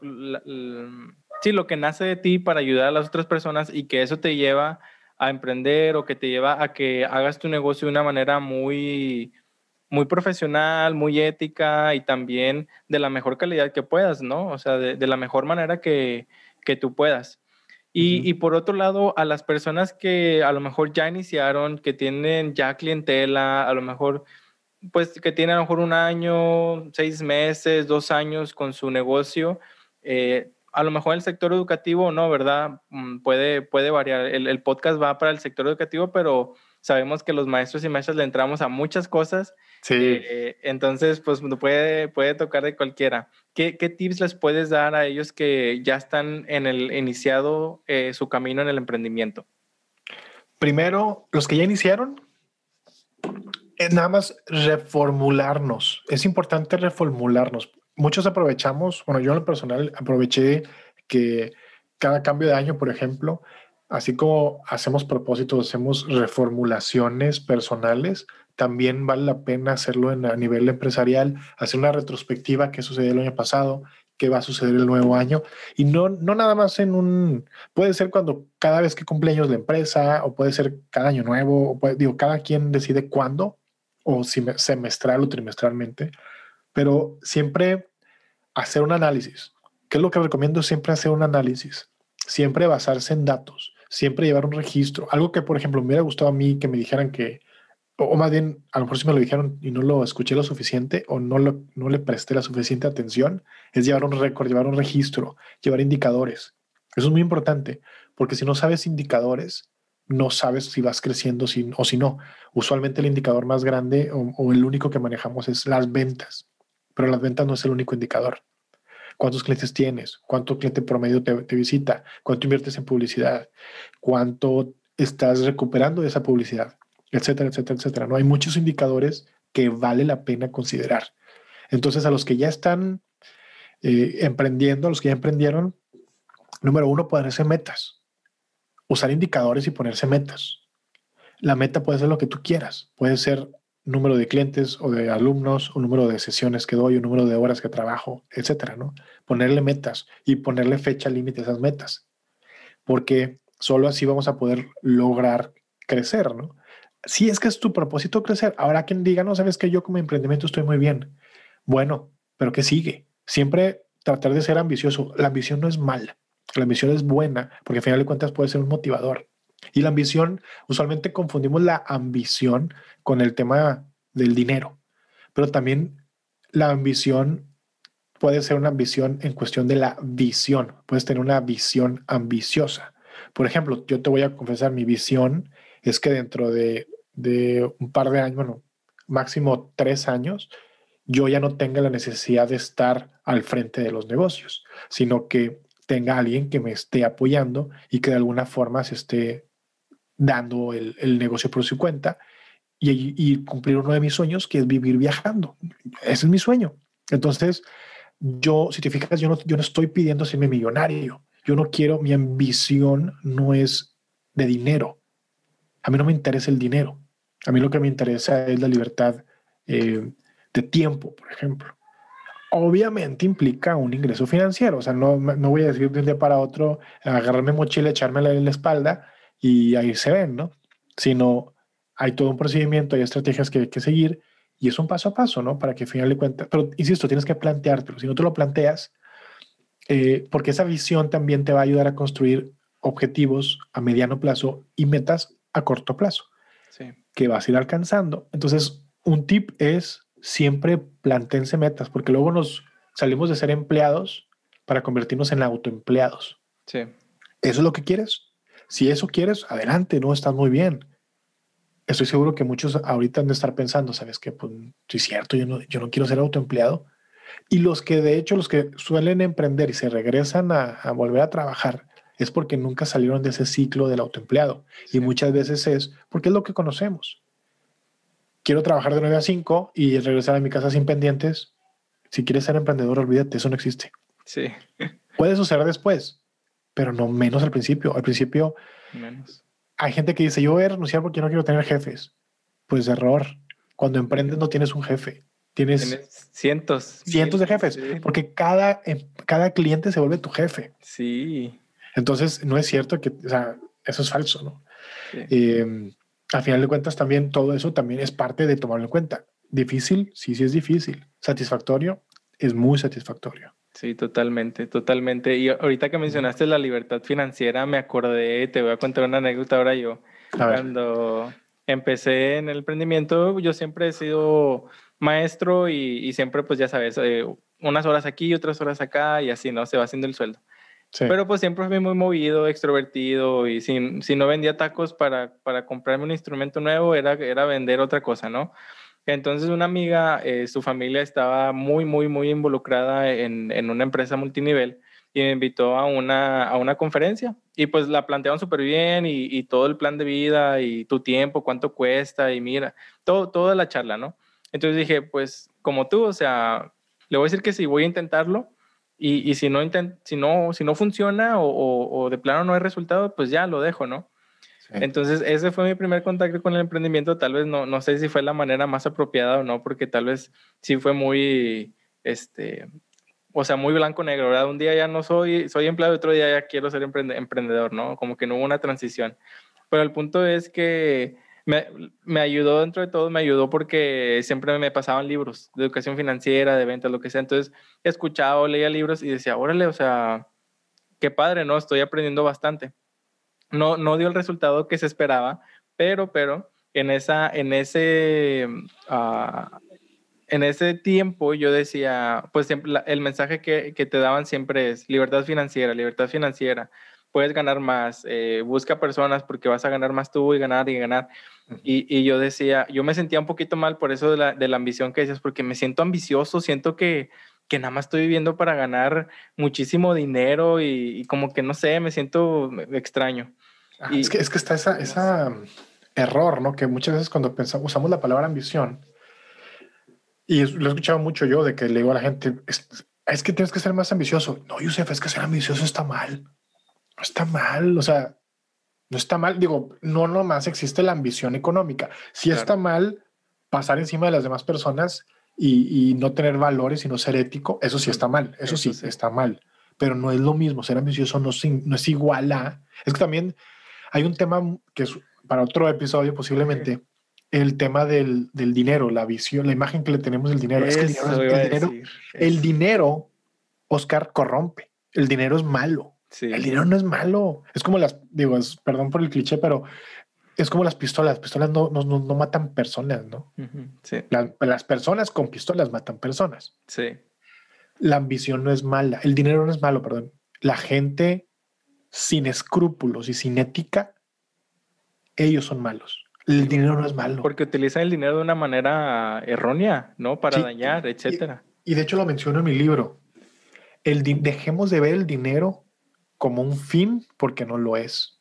Speaker 1: sí, lo que nace de ti para ayudar a las otras personas y que eso te lleva a emprender o que te lleva a que hagas tu negocio de una manera muy, muy profesional, muy ética y también de la mejor calidad que puedas, ¿no? O sea, de la mejor manera que, que tú puedas. Y, y, por otro lado, a las personas que a lo mejor ya iniciaron, que tienen ya clientela, a lo mejor, pues que tienen a lo mejor un año, seis meses, dos años con su negocio, eh, a lo mejor el sector educativo no, ¿verdad? Mm, puede, puede variar. El, el, podcast va para el sector educativo, pero sabemos que los maestros y maestras le entramos a muchas cosas.
Speaker 2: Sí.
Speaker 1: Eh, entonces, pues puede, puede tocar de cualquiera. ¿Qué, ¿Qué, tips les puedes dar a ellos que ya están en el iniciado eh, su camino en el emprendimiento?
Speaker 2: Primero, los que ya iniciaron, nada más reformularnos. Es importante reformularnos. Muchos aprovechamos, bueno, yo en lo personal aproveché que cada cambio de año, por ejemplo, así como hacemos propósitos, hacemos reformulaciones personales, también vale la pena hacerlo en, a nivel empresarial, hacer una retrospectiva que sucedió el año pasado, qué va a suceder el nuevo año y no, no nada más en un, puede ser cuando cada vez que cumpleaños la empresa o puede ser cada año nuevo, o digo, cada quien decide cuándo o semestral o trimestralmente, pero siempre hacer un análisis. ¿Qué es lo que recomiendo? Siempre hacer un análisis, siempre basarse en datos, siempre llevar un registro. Algo que, por ejemplo, me hubiera gustado a mí que me dijeran que, o más bien, a lo mejor si me lo dijeron y no lo escuché lo suficiente o no, no le presté la suficiente atención, es llevar un récord, llevar un registro, llevar indicadores. Eso es muy importante, porque si no sabes indicadores, no sabes si vas creciendo o si no. Usualmente el indicador más grande o, el único que manejamos es las ventas, pero las ventas no es el único indicador. ¿Cuántos clientes tienes? ¿Cuánto cliente promedio te, visita? ¿Cuánto inviertes en publicidad? ¿Cuánto estás recuperando de esa publicidad? etcétera, etcétera, etcétera. No hay muchos indicadores que vale la pena considerar. Entonces, a los que ya están eh, emprendiendo, a los que ya emprendieron, número uno, ponerse metas. Usar indicadores y ponerse metas. La meta puede ser lo que tú quieras. Puede ser número de clientes o de alumnos, o número de sesiones que doy, o número de horas que trabajo, etcétera, ¿no? Ponerle metas y ponerle fecha límite a esas metas. Porque solo así vamos a poder lograr crecer, ¿no? si es que es tu propósito crecer, ahora quien diga, no sabes que yo como emprendimiento estoy muy bien. Bueno, pero ¿qué sigue? Siempre tratar de ser ambicioso. La ambición no es mala, la ambición es buena, porque al final de cuentas puede ser un motivador. Y la ambición, usualmente confundimos la ambición con el tema del dinero, pero también la ambición puede ser una ambición en cuestión de la visión. Puedes tener una visión ambiciosa. Por ejemplo, yo te voy a confesar, mi visión es que dentro de, un par de años, bueno, máximo tres años, yo ya no tenga la necesidad de estar al frente de los negocios, sino que tenga alguien que me esté apoyando y que de alguna forma se esté dando el, negocio por su cuenta y, cumplir uno de mis sueños, que es vivir viajando. Ese es mi sueño. Entonces, yo, si te fijas, yo no, yo no estoy pidiendo serme millonario. Yo no quiero, mi ambición no es de dinero. A mí no me interesa el dinero. A mí lo que me interesa es la libertad eh, de tiempo, por ejemplo. Obviamente implica un ingreso financiero. O sea, no, no voy a decir de un día para otro, agarrarme mochila, echármela en la espalda y ahí se ven, ¿no? Sino hay todo un procedimiento, hay estrategias que hay que seguir y es un paso a paso, ¿no? Para que al final de cuentas, pero insisto, tienes que planteártelo. Si no te lo planteas, eh, porque esa visión también te va a ayudar a construir objetivos a mediano plazo y metas a corto plazo que vas a ir alcanzando. Entonces, un tip es siempre plantense metas, porque luego nos salimos de ser empleados para convertirnos en autoempleados.
Speaker 1: Sí.
Speaker 2: ¿Eso es lo que quieres? Si eso quieres, adelante, no estás muy bien. Estoy seguro que muchos ahorita han de estar pensando, ¿sabes qué? Pues sí, es cierto, yo no, yo no quiero ser autoempleado. Y los que, de hecho, los que suelen emprender y se regresan a, a volver a trabajar, es porque nunca salieron de ese ciclo del autoempleado. Y muchas veces es porque es lo que conocemos. Quiero trabajar de 9 a 5 y regresar a mi casa sin pendientes. Si quieres ser emprendedor, olvídate, eso no existe.
Speaker 1: Sí.
Speaker 2: Puede suceder después, pero no menos al principio. Al principio menos. hay gente que dice, yo voy a renunciar porque no quiero tener jefes. Pues error. Cuando emprendes no tienes un jefe. Tienes,
Speaker 1: cientos.
Speaker 2: Cientos de jefes. Porque cada, em, cada cliente se vuelve tu jefe.
Speaker 1: Sí.
Speaker 2: Entonces, no es cierto que, o sea, eso es falso, ¿no? Eh, al final de cuentas, también todo eso también es parte de tomarlo en cuenta. Difícil, sí, sí es difícil. Satisfactorio, es muy satisfactorio.
Speaker 1: Sí, totalmente, totalmente. Y ahorita que mencionaste la libertad financiera, me acordé, te voy a contar una anécdota ahora yo. Cuando empecé en el emprendimiento, yo siempre he sido maestro y, siempre, pues ya sabes, eh, unas horas aquí, otras horas acá y así, ¿no? Se va haciendo el sueldo. Pero pues siempre fui muy movido, extrovertido y si, si no vendía tacos para, para, comprarme un instrumento nuevo era, era vender otra cosa, ¿no? Entonces una amiga, eh, su familia estaba muy, muy, muy involucrada en, en, una empresa multinivel y me invitó a una, a una conferencia y pues la plantearon súper bien y, y, todo el plan de vida y tu tiempo, cuánto cuesta y mira, todo, toda la charla, ¿no? Entonces dije, pues como tú, o sea, le voy a decir que sí, voy a intentarlo Y, y si, no si, no, si no funciona o, o, de plano no hay resultado, pues ya lo dejo, ¿no? Entonces, ese fue mi primer contacto con el emprendimiento. Tal vez no, no sé si fue la manera más apropiada o no, porque tal vez sí fue muy, este, o sea, muy blanco-negro, ¿verdad? Un día ya no soy, soy empleado, otro día ya quiero ser emprendedor, ¿no? Como que no hubo una transición. Pero el punto es que me, ayudó dentro de todo, me ayudó porque siempre me pasaban libros de educación financiera, de ventas, lo que sea. Entonces, escuchaba leía libros y decía, órale, o sea, qué padre, ¿no? Estoy aprendiendo bastante. No, no dio el resultado que se esperaba, pero, pero, en, esa, en ese... Uh, en ese tiempo yo decía, pues el mensaje que, que, te daban siempre es libertad financiera, libertad financiera, puedes ganar más, eh, busca personas porque vas a ganar más tú y ganar y ganar. Y, y, yo decía, yo me sentía un poquito mal por eso de la, de la ambición que dices, porque me siento ambicioso, siento que, que nada más estoy viviendo para ganar muchísimo dinero y, como que no sé, me siento extraño.
Speaker 2: y, es, que, es que está ese esa error, ¿no? Que muchas veces cuando pensamos, usamos la palabra ambición, y lo he escuchado mucho yo de que le digo a la gente, es, es que tienes que ser más ambicioso. No, Yusef, es que ser ambicioso está mal. No está mal. O sea, no está mal. Digo, no nomás existe la ambición económica. Si está mal pasar encima de las demás personas y, y, no tener valores y no ser ético, eso sí está mal. Eso, sí, está mal. Pero no es lo mismo. Ser ambicioso no, no es igual a. Es que también hay un tema que es para otro episodio posiblemente el tema del, del, dinero, la visión, la imagen que le tenemos del dinero. es que el dinero, el dinero, Oscar, corrompe. El dinero es malo. El dinero no es malo. Es como las, digo, perdón por el cliché, pero es como las pistolas. Las pistolas no, no, no, matan personas, ¿no? sí. las personas con pistolas matan personas.
Speaker 1: Sí.
Speaker 2: La ambición no es mala. El dinero no es malo, perdón. La gente sin escrúpulos y sin ética, ellos son malos. El dinero no es malo.
Speaker 1: Porque utilizan el dinero de una manera errónea, ¿no? Para dañar, etcétera.
Speaker 2: Y, de hecho lo menciono en mi libro. El dejemos de ver el dinero como un fin porque no lo es.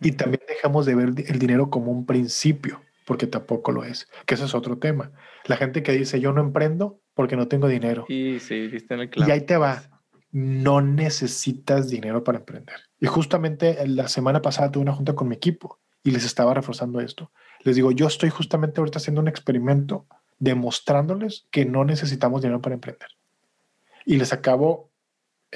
Speaker 2: Y también dejamos de ver el dinero como un principio porque tampoco lo es. Que eso es otro tema. La gente que dice yo no emprendo porque no tengo dinero.
Speaker 1: Y sí,
Speaker 2: en el. Y ahí te va. No necesitas dinero para emprender. Y justamente la semana pasada tuve una junta con mi equipo y les estaba reforzando esto. Les digo, yo estoy justamente ahorita haciendo un experimento demostrándoles que no necesitamos dinero para emprender. Y les acabo,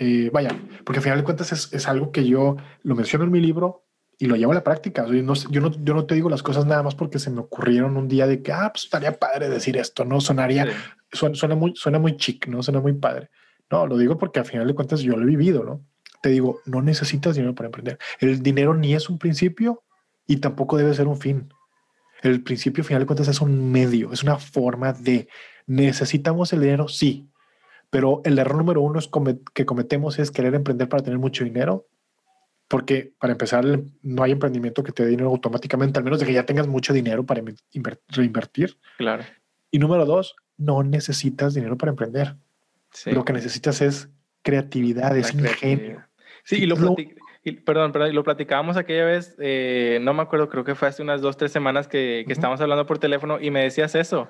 Speaker 2: eh, vaya, porque al final de cuentas es, es, algo que yo lo menciono en mi libro y lo llevo a la práctica. Yo no, yo, no, yo no te digo las cosas nada más porque se me ocurrieron un día de que, ah, pues estaría padre decir esto, ¿no? Sonaría, suena, suena, muy, suena muy chic, ¿no? Suena muy padre. No, lo digo porque al final de cuentas yo lo he vivido, ¿no? Te digo, no necesitas dinero para emprender. El dinero ni es un principio y tampoco debe ser un fin. El principio, final de cuentas, es un medio, es una forma de necesitamos el dinero, sí, pero el error número uno es que cometemos es querer emprender para tener mucho dinero, porque para empezar no hay emprendimiento que te dé dinero automáticamente, al menos de que ya tengas mucho dinero para reinvertir.
Speaker 1: Claro.
Speaker 2: Y número dos, no necesitas dinero para emprender. Lo que necesitas es creatividad, es ingenio.
Speaker 1: Sí, y lo, perdón, perdón, lo platicábamos aquella vez, eh, no me acuerdo, creo que fue hace unas dos, tres semanas que, que estábamos hablando por teléfono y me decías eso.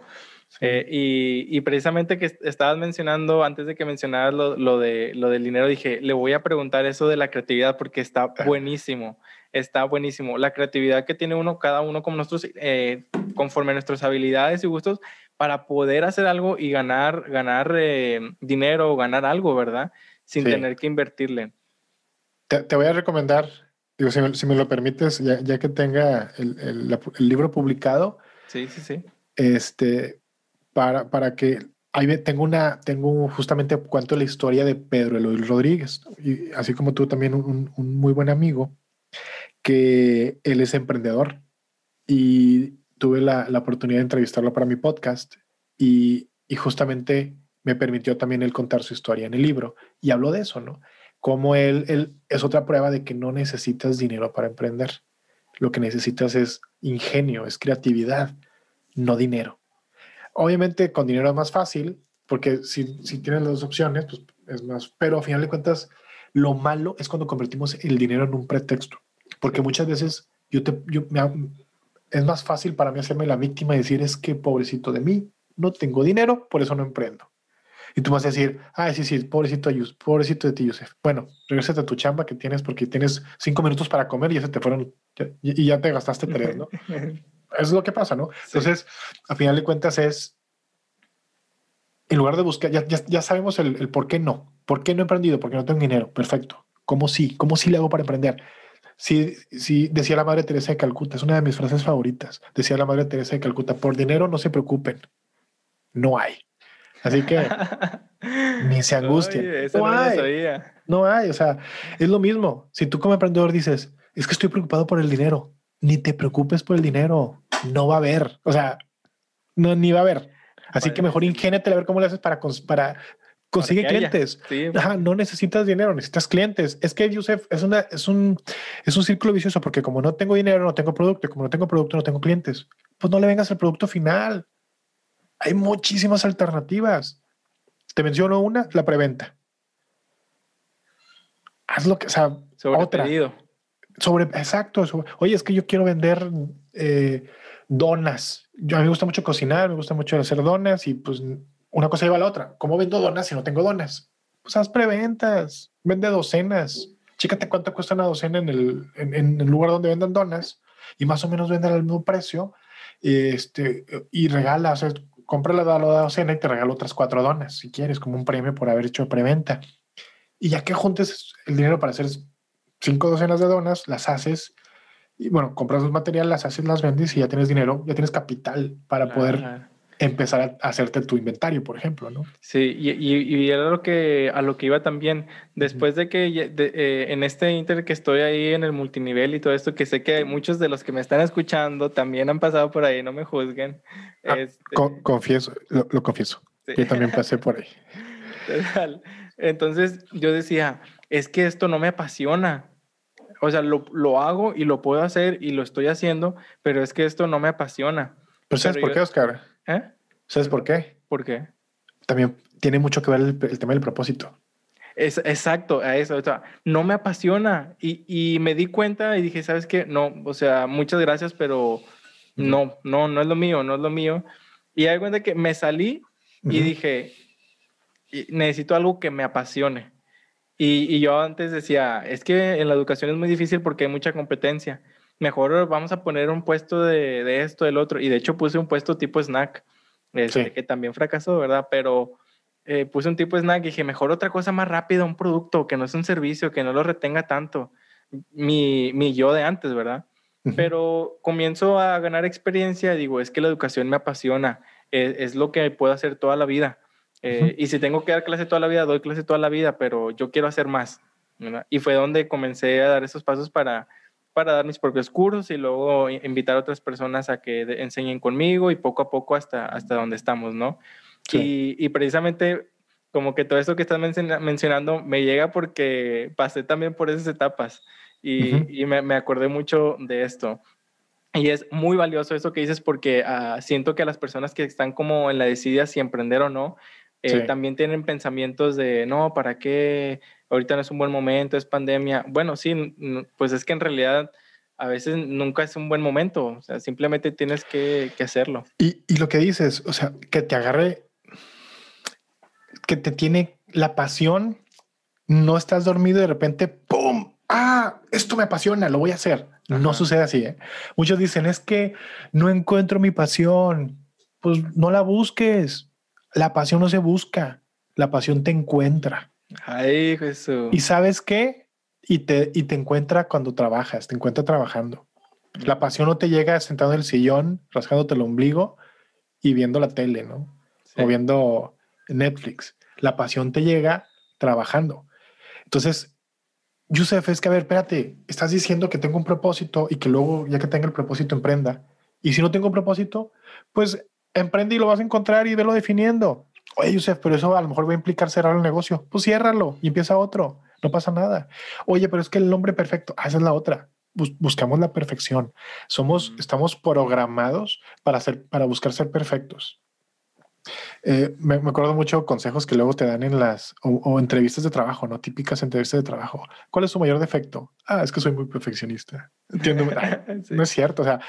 Speaker 1: Eh, y, y, precisamente que estabas mencionando, antes de que mencionaras lo, lo, de, lo del dinero, dije, le voy a preguntar eso de la creatividad porque está buenísimo, está buenísimo. La creatividad que tiene uno, cada uno como nosotros, eh, conforme a nuestras habilidades y gustos, para poder hacer algo y ganar, ganar dinero o ganar algo, ¿verdad? Sin tener que invertirle.
Speaker 2: Te, voy a recomendar, digo, si me, lo permites, ya, que tenga el, el, libro publicado.
Speaker 1: Sí, sí, sí.
Speaker 2: Este, para, para que ahí tengo una, tengo justamente cuento la historia de Pedro Eloy Rodríguez, y así como tú también un, un, muy buen amigo, que él es emprendedor y tuve la, la oportunidad de entrevistarlo para mi podcast y, y, justamente me permitió también él contar su historia en el libro y habló de eso, ¿no? como él, él es otra prueba de que no necesitas dinero para emprender. Lo que necesitas es ingenio, es creatividad, no dinero. Obviamente con dinero es más fácil, porque si, si tienes las dos opciones, pues es más, pero a final de cuentas, lo malo es cuando convertimos el dinero en un pretexto, porque muchas veces yo te, yo es más fácil para mí hacerme la víctima y decir es que pobrecito de mí, no tengo dinero, por eso no emprendo. Y tú vas a decir, ah, sí, sí, pobrecito, pobrecito de ti, Yusef. Bueno, regresate a tu chamba que tienes porque tienes cinco minutos para comer y ya te fueron y ya te gastaste tres, ¿no? es lo que pasa, ¿no? Entonces, a final de cuentas es, en lugar de buscar, ya, ya, sabemos el, el, por qué no. ¿Por qué no he emprendido? Porque no tengo dinero. Perfecto. ¿Cómo sí? ¿Cómo sí le hago para emprender? Sí, sí, decía la Madre Teresa de Calcuta, es una de mis frases favoritas. Decía la Madre Teresa de Calcuta, por dinero no se preocupen. No hay. Así que ni se angustien. no, hay. no hay. O sea, es lo mismo. Si tú como emprendedor dices, es que estoy preocupado por el dinero, ni te preocupes por el dinero. No va a haber. O sea, no, ni va a haber. Así que mejor ingénete a ver cómo le haces para, para conseguir clientes. no necesitas dinero, necesitas clientes. Es que Yusef es una, es un, es un círculo vicioso porque como no tengo dinero, no tengo producto, como no tengo producto, no tengo clientes. Pues no le vengas al producto final. Hay muchísimas alternativas. Te menciono una, la preventa. Haz lo que, o sea,
Speaker 1: sobre otra. Pedido.
Speaker 2: Sobre, exacto. oye, es que yo quiero vender eh, donas. Yo, a mí me gusta mucho cocinar, me gusta mucho hacer donas y pues una cosa lleva a la otra. ¿Cómo vendo donas si no tengo donas? Pues haz preventas, vende docenas. Chícate cuánto cuesta una docena en el, en, el lugar donde vendan donas y más o menos venden al mismo precio este, y regala, o sea, compra la, la docena y te regalo otras cuatro donas si quieres, como un premio por haber hecho preventa. Y ya que juntes el dinero para hacer cinco docenas de donas, las haces y bueno, compras los materiales, las haces, las vendes y ya tienes dinero, ya tienes capital para poder empezar a hacerte tu inventario, por ejemplo, ¿no?
Speaker 1: Sí, y, y, era lo que, a lo que iba también. Después de que eh, en este inter que estoy ahí en el multinivel y todo esto, que sé que muchos de los que me están escuchando también han pasado por ahí, no me juzguen.
Speaker 2: Ah, este confieso, lo, confieso. Yo también pasé por ahí.
Speaker 1: Entonces yo decía, es que esto no me apasiona. O sea, lo, lo, hago y lo puedo hacer y lo estoy haciendo, pero es que esto no me apasiona.
Speaker 2: ¿Pero sabes por qué, Oscar? ¿Eh? ¿Sabes por qué?
Speaker 1: ¿Por qué?
Speaker 2: También tiene mucho que ver el, tema del propósito.
Speaker 1: Es, exacto, a eso. O sea, no me apasiona. Y, y, me di cuenta y dije, ¿sabes qué? No, o sea, muchas gracias, pero no, no, no es lo mío, no es lo mío. Y hay cuenta que me salí y dije, necesito algo que me apasione. Y, y, yo antes decía, es que en la educación es muy difícil porque hay mucha competencia mejor vamos a poner un puesto de, de esto, del otro. Y de hecho puse un puesto tipo snack, este, que también fracasó, ¿verdad? Pero eh, puse un tipo snack y dije, mejor otra cosa más rápida, un producto que no es un servicio, que no lo retenga tanto. Mi, mi yo de antes, ¿verdad? Pero comienzo a ganar experiencia y digo, es que la educación me apasiona, es, es lo que puedo hacer toda la vida. Eh, y si tengo que dar clase toda la vida, doy clase toda la vida, pero yo quiero hacer más. ¿verdad? Y fue donde comencé a dar esos pasos para para dar mis propios cursos y luego invitar a otras personas a que enseñen conmigo y poco a poco hasta, hasta donde estamos, ¿no? Y, y, precisamente como que todo esto que estás mencionando me llega porque pasé también por esas etapas y, y me, me, acordé mucho de esto. Y es muy valioso eso que dices porque uh, siento que las personas que están como en la decidida si emprender o no, eh, también tienen pensamientos de, no, ¿para qué? ahorita no es un buen momento, es pandemia. Bueno, sí, pues es que en realidad a veces nunca es un buen momento, o sea, simplemente tienes que, que hacerlo.
Speaker 2: Y, y, lo que dices, o sea, que te agarre, que te tiene la pasión, no estás dormido y de repente, ¡pum! Ah, esto me apasiona, lo voy a hacer. No sucede así. ¿eh? Muchos dicen, es que no encuentro mi pasión. Pues no la busques. La pasión no se busca, la pasión te encuentra.
Speaker 1: Ay, Jesús.
Speaker 2: ¿Y sabes qué? Y te, y te encuentra cuando trabajas, te encuentra trabajando. La pasión no te llega sentado en el sillón, rascándote el ombligo y viendo la tele, ¿no? O viendo Netflix. La pasión te llega trabajando. Entonces, Yusef, es que a ver, espérate, estás diciendo que tengo un propósito y que luego, ya que tenga el propósito, emprenda. Y si no tengo un propósito, pues emprende y lo vas a encontrar y velo definiendo. Oye, Yusef, pero eso a lo mejor va a implicar cerrar el negocio. Pues ciérralo y empieza otro. No pasa nada. Oye, pero es que el nombre perfecto, ah, esa es la otra. buscamos la perfección. Somos, estamos programados para, hacer, para buscar ser perfectos. Eh, me, acuerdo mucho consejos que luego te dan en las o, entrevistas de trabajo, no típicas entrevistas de trabajo. ¿Cuál es su mayor defecto? Ah, es que soy muy perfeccionista. Entiendo. No es cierto. O sea,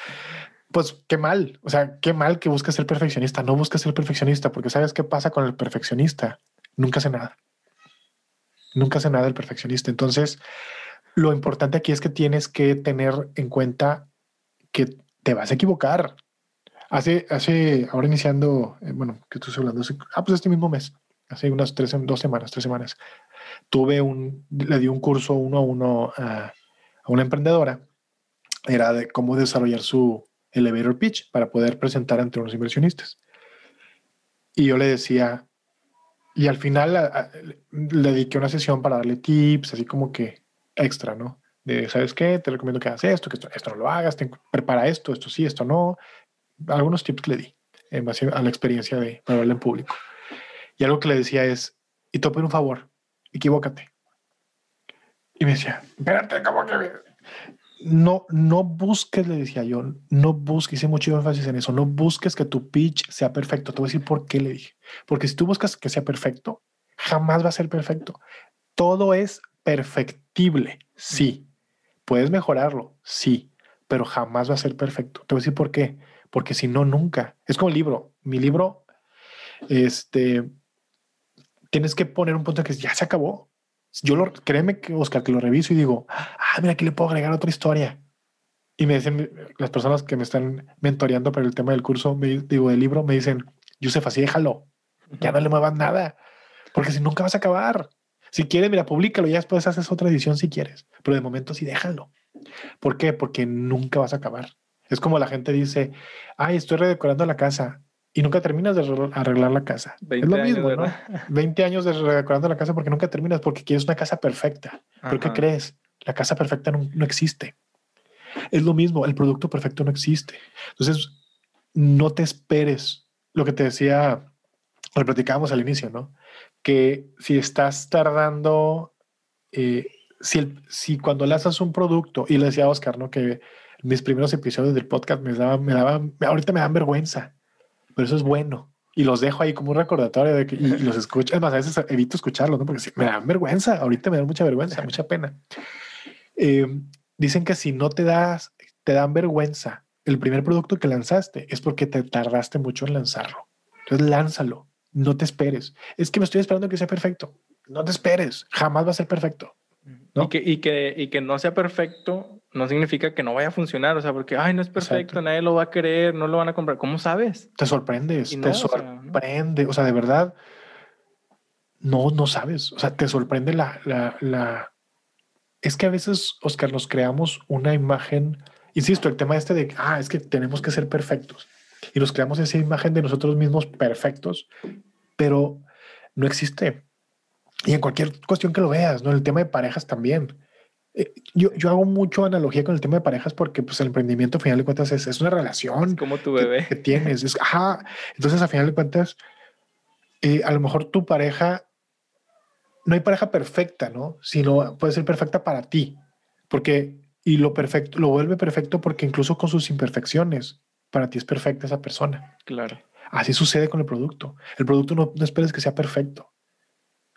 Speaker 2: pues qué mal, o sea, qué mal que busques ser perfeccionista. No busques ser perfeccionista porque sabes qué pasa con el perfeccionista. nunca hace nada. Nunca hace nada el perfeccionista. Entonces, lo importante aquí es que tienes que tener en cuenta que te vas a equivocar. Hace, hace, ahora iniciando, eh, bueno, que estoy hablando, ah, pues este mismo mes, hace unas tres, dos semanas, tres semanas, tuve un, le di un curso uno a uno a, a una emprendedora, era de cómo desarrollar su elevator pitch para poder presentar ante unos inversionistas. Y yo le decía, y al final le dediqué una sesión para darle tips, así como que extra, ¿no? De, ¿sabes qué? Te recomiendo que hagas esto, que esto, no lo hagas, prepara esto, esto sí, esto no. Algunos tips que le di en base a la experiencia de hablar en público. Y algo que le decía es, y te pido un favor, equivócate. Y me decía, espérate, ¿cómo que no, no busques, le decía yo, no busques, hice mucho énfasis en eso, no busques que tu pitch sea perfecto. Te voy a decir por qué le dije. Porque si tú buscas que sea perfecto, jamás va a ser perfecto. Todo es perfectible, sí. Puedes mejorarlo, sí, pero jamás va a ser perfecto. Te voy a decir por qué. Porque si no, nunca. Es como el libro. Mi libro, este, tienes que poner un punto que ya se acabó. Yo lo, créeme que Oscar, que lo reviso y digo, ah, mira, aquí le puedo agregar otra historia. Y me dicen las personas que me están mentoreando para el tema del curso, me, digo, del libro, me dicen, Yusef, así déjalo, ya no le muevas nada, porque si nunca vas a acabar. Si quieres, mira, públicalo y ya después haces otra edición si quieres, pero de momento sí déjalo. ¿Por qué? Porque nunca vas a acabar. Es como la gente dice, ay, estoy redecorando la casa y nunca terminas de arreglar la casa. Es lo mismo, ¿no? 20 años de redecorando la casa porque nunca terminas, porque quieres una casa perfecta. ¿Pero qué crees? La casa perfecta no, no, existe. Es lo mismo, el producto perfecto no existe. Entonces, no te esperes. Lo que te decía, lo platicábamos al inicio, ¿no? Que si estás tardando, eh, si, si cuando lanzas un producto, y le decía a Oscar, ¿no? Que mis primeros episodios del podcast me daban, me daban, ahorita me dan vergüenza pero eso es bueno. Y los dejo ahí como un recordatorio de que y, los escucho. Además, a veces evito escucharlos, ¿no? Porque me dan vergüenza. Ahorita me dan mucha vergüenza, mucha pena. Eh, dicen que si no te das, te dan vergüenza el primer producto que lanzaste, es porque te tardaste mucho en lanzarlo. Entonces, lánzalo. No te esperes. Es que me estoy esperando que sea perfecto. No te esperes. Jamás va a ser perfecto.
Speaker 1: Y, que, y, que, y que no sea perfecto no significa que no vaya a funcionar, o sea, porque, ay, no es perfecto, nadie lo va a querer, no lo van a comprar. ¿Cómo sabes?
Speaker 2: Te sorprendes, te sorprende, o sea, de verdad, no, no sabes, o sea, te sorprende la, la, la... Es que a veces, Oscar, nos creamos una imagen, insisto, el tema este de, ah, es que tenemos que ser perfectos, y nos creamos esa imagen de nosotros mismos perfectos, pero no existe. Y en cualquier cuestión que lo veas, ¿no? El tema de parejas también eh, yo, yo, hago mucho analogía con el tema de parejas porque pues el emprendimiento a final de cuentas es, es una relación.
Speaker 1: como tu bebé.
Speaker 2: Que, tienes. Es, ajá. Entonces a final de cuentas, eh, a lo mejor tu pareja, no hay pareja perfecta, ¿no? Sino puede ser perfecta para ti. Porque, y lo perfecto, lo vuelve perfecto porque incluso con sus imperfecciones, para ti es perfecta esa persona.
Speaker 1: Claro.
Speaker 2: Así sucede con el producto. El producto no, no esperes que sea perfecto.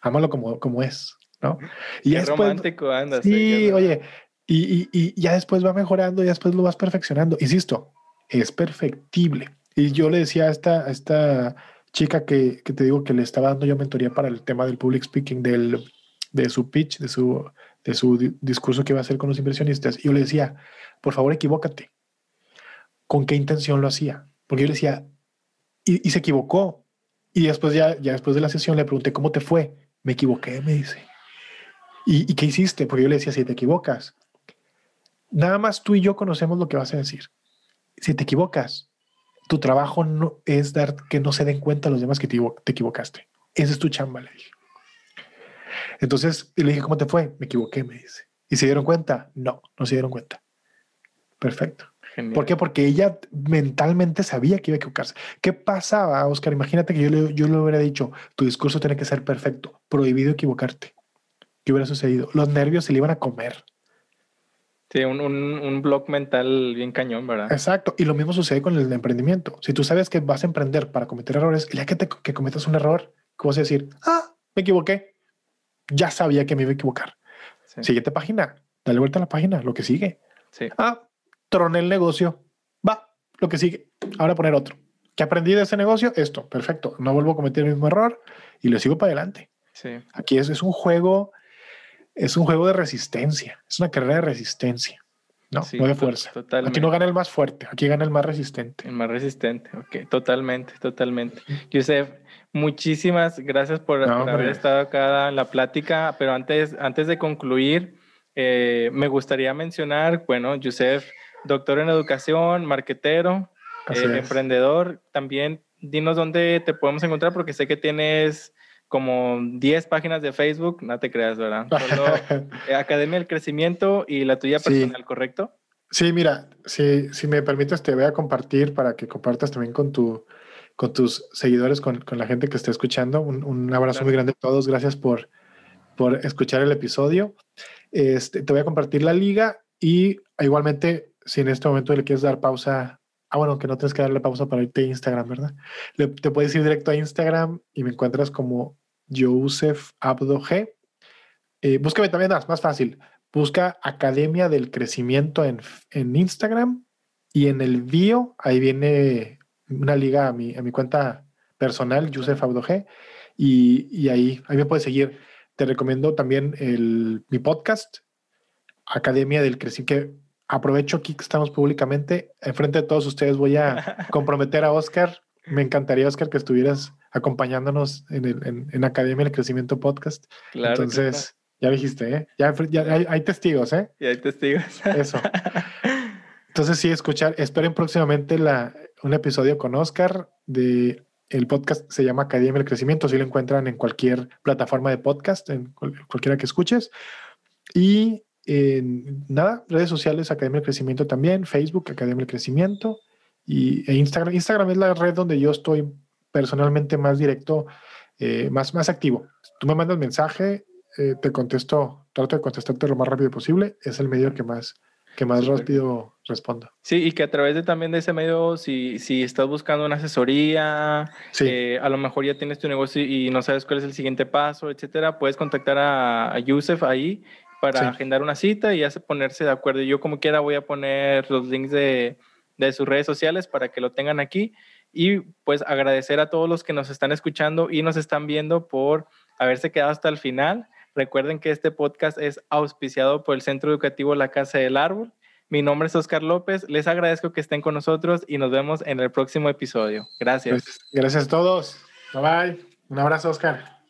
Speaker 2: Ámalo como, como es. ¿No?
Speaker 1: Y después, romántico andas.
Speaker 2: Sí, oye, y, y, ya después va mejorando, y después lo vas perfeccionando. Insisto, es perfectible. Y yo le decía a esta, esta chica que, que, te digo que le estaba dando yo mentoría para el tema del public speaking, del, de su pitch, de su, de su discurso que iba a hacer con los inversionistas. Y yo le decía, por favor, equivócate. ¿Con qué intención lo hacía? Porque yo le decía, y, y se equivocó. Y después ya, ya después de la sesión le pregunté, ¿cómo te fue? Me equivoqué, me dice. ¿Y, qué hiciste? Porque yo le decía, si te equivocas, nada más tú y yo conocemos lo que vas a decir. Si te equivocas, tu trabajo no es dar que no se den cuenta los demás que te, equivocaste. Esa es tu chamba, le dije. Entonces le dije, ¿cómo te fue? Me equivoqué, me dice. ¿Y se dieron cuenta? No, no se dieron cuenta. Perfecto. ¿Por qué? Porque ella mentalmente sabía que iba a equivocarse. ¿Qué pasaba, Oscar? Imagínate que yo le, yo le hubiera dicho, tu discurso tiene que ser perfecto, prohibido equivocarte. ¿Qué hubiera sucedido? Los nervios se le iban a comer.
Speaker 1: Sí, un, un, un blog mental bien cañón, ¿verdad?
Speaker 2: Exacto. Y lo mismo sucede con el emprendimiento. Si tú sabes que vas a emprender para cometer errores, el día que, te, que cometas un error, ¿cómo vas a decir? Ah, me equivoqué. Ya sabía que me iba a equivocar. Siguiente página. Dale vuelta a la página. Lo que sigue.
Speaker 1: Sí.
Speaker 2: Ah, troné el negocio. Va, lo que sigue. Ahora poner otro. ¿Qué aprendí de ese negocio? Esto. Perfecto. No vuelvo a cometer el mismo error y lo sigo para adelante.
Speaker 1: Sí.
Speaker 2: Aquí es, es un juego, es un juego de resistencia, es una carrera de resistencia. No,
Speaker 1: Sí,
Speaker 2: no de fuerza.
Speaker 1: Totalmente.
Speaker 2: Aquí no gana el más fuerte, aquí gana el más resistente.
Speaker 1: El más resistente, ok, totalmente, totalmente. Yusef, muchísimas gracias por,
Speaker 2: No,
Speaker 1: por
Speaker 2: hombre.
Speaker 1: haber estado acá en la plática, pero antes, antes de concluir, eh, me gustaría mencionar, bueno, Yusef, doctor en educación, marquetero, eh, emprendedor, también dinos dónde te podemos encontrar, porque sé que tienes como 10 páginas de Facebook, no te creas, ¿verdad? Solo eh, Academia del Crecimiento y la tuya
Speaker 2: Sí.
Speaker 1: personal, ¿correcto?
Speaker 2: Sí, mira, si, si me permites, te voy a compartir para que compartas también con, tu, con tus seguidores, con, con la gente que esté escuchando. Un, un abrazo
Speaker 1: Claro.
Speaker 2: muy grande a todos. Gracias por, por escuchar el episodio. Este, te voy a compartir la liga y igualmente, si en este momento le quieres dar pausa, ah, bueno, que no tienes que darle pausa para irte a Instagram, ¿verdad? Le- te puedes ir directo a Instagram y me encuentras como Joseph Abdo G. Eh, búscame también más, más fácil. Busca Academia del Crecimiento en, en Instagram y en el bio, ahí viene una liga a mi, a mi cuenta personal, Yusef Abdo G, y, y ahí, ahí me puedes seguir. Te recomiendo también el, mi podcast, Academia del Crecimiento, que aprovecho aquí que estamos públicamente. Enfrente de todos ustedes voy a comprometer a Oscar. Me encantaría, Oscar, que estuvieras acompañándonos en, el, en, en Academia del Crecimiento Podcast.
Speaker 1: Claro.
Speaker 2: Entonces, ya dijiste, ¿eh? Ya, ya hay, hay testigos, ¿eh?
Speaker 1: Y hay testigos.
Speaker 2: Eso. Entonces, sí, escuchar, esperen próximamente la, un episodio con Oscar de el podcast se llama Academia del Crecimiento, si lo encuentran en cualquier plataforma de podcast, en cual- cualquiera que escuches. Y en nada, redes sociales, Academia del Crecimiento también, Facebook, Academia del Crecimiento y e Instagram. Instagram es la red donde yo estoy personalmente más directo, eh, más, más activo. Tú me mandas mensaje, eh, te contesto, trato de contestarte lo más rápido posible. Es el medio que más, que más rápido respondo.
Speaker 1: Sí, y que a través de también de ese medio, si, si estás buscando una asesoría,
Speaker 2: Sí,
Speaker 1: eh, a lo mejor ya tienes tu negocio y no sabes cuál es el siguiente paso, etcétera, puedes contactar a, a Yusef ahí para
Speaker 2: Sí.
Speaker 1: agendar una cita y ya se ponerse de acuerdo. Yo como quiera voy a poner los links de, de sus redes sociales para que lo tengan aquí y pues agradecer a todos los que nos están escuchando y nos están viendo por haberse quedado hasta el final. Recuerden que este podcast es auspiciado por el Centro Educativo La Casa del Árbol. Mi nombre es Oscar López. Les agradezco que estén con nosotros y nos vemos en el próximo episodio. Gracias.
Speaker 2: gracias, gracias a todos. Bye bye. Un abrazo, Oscar.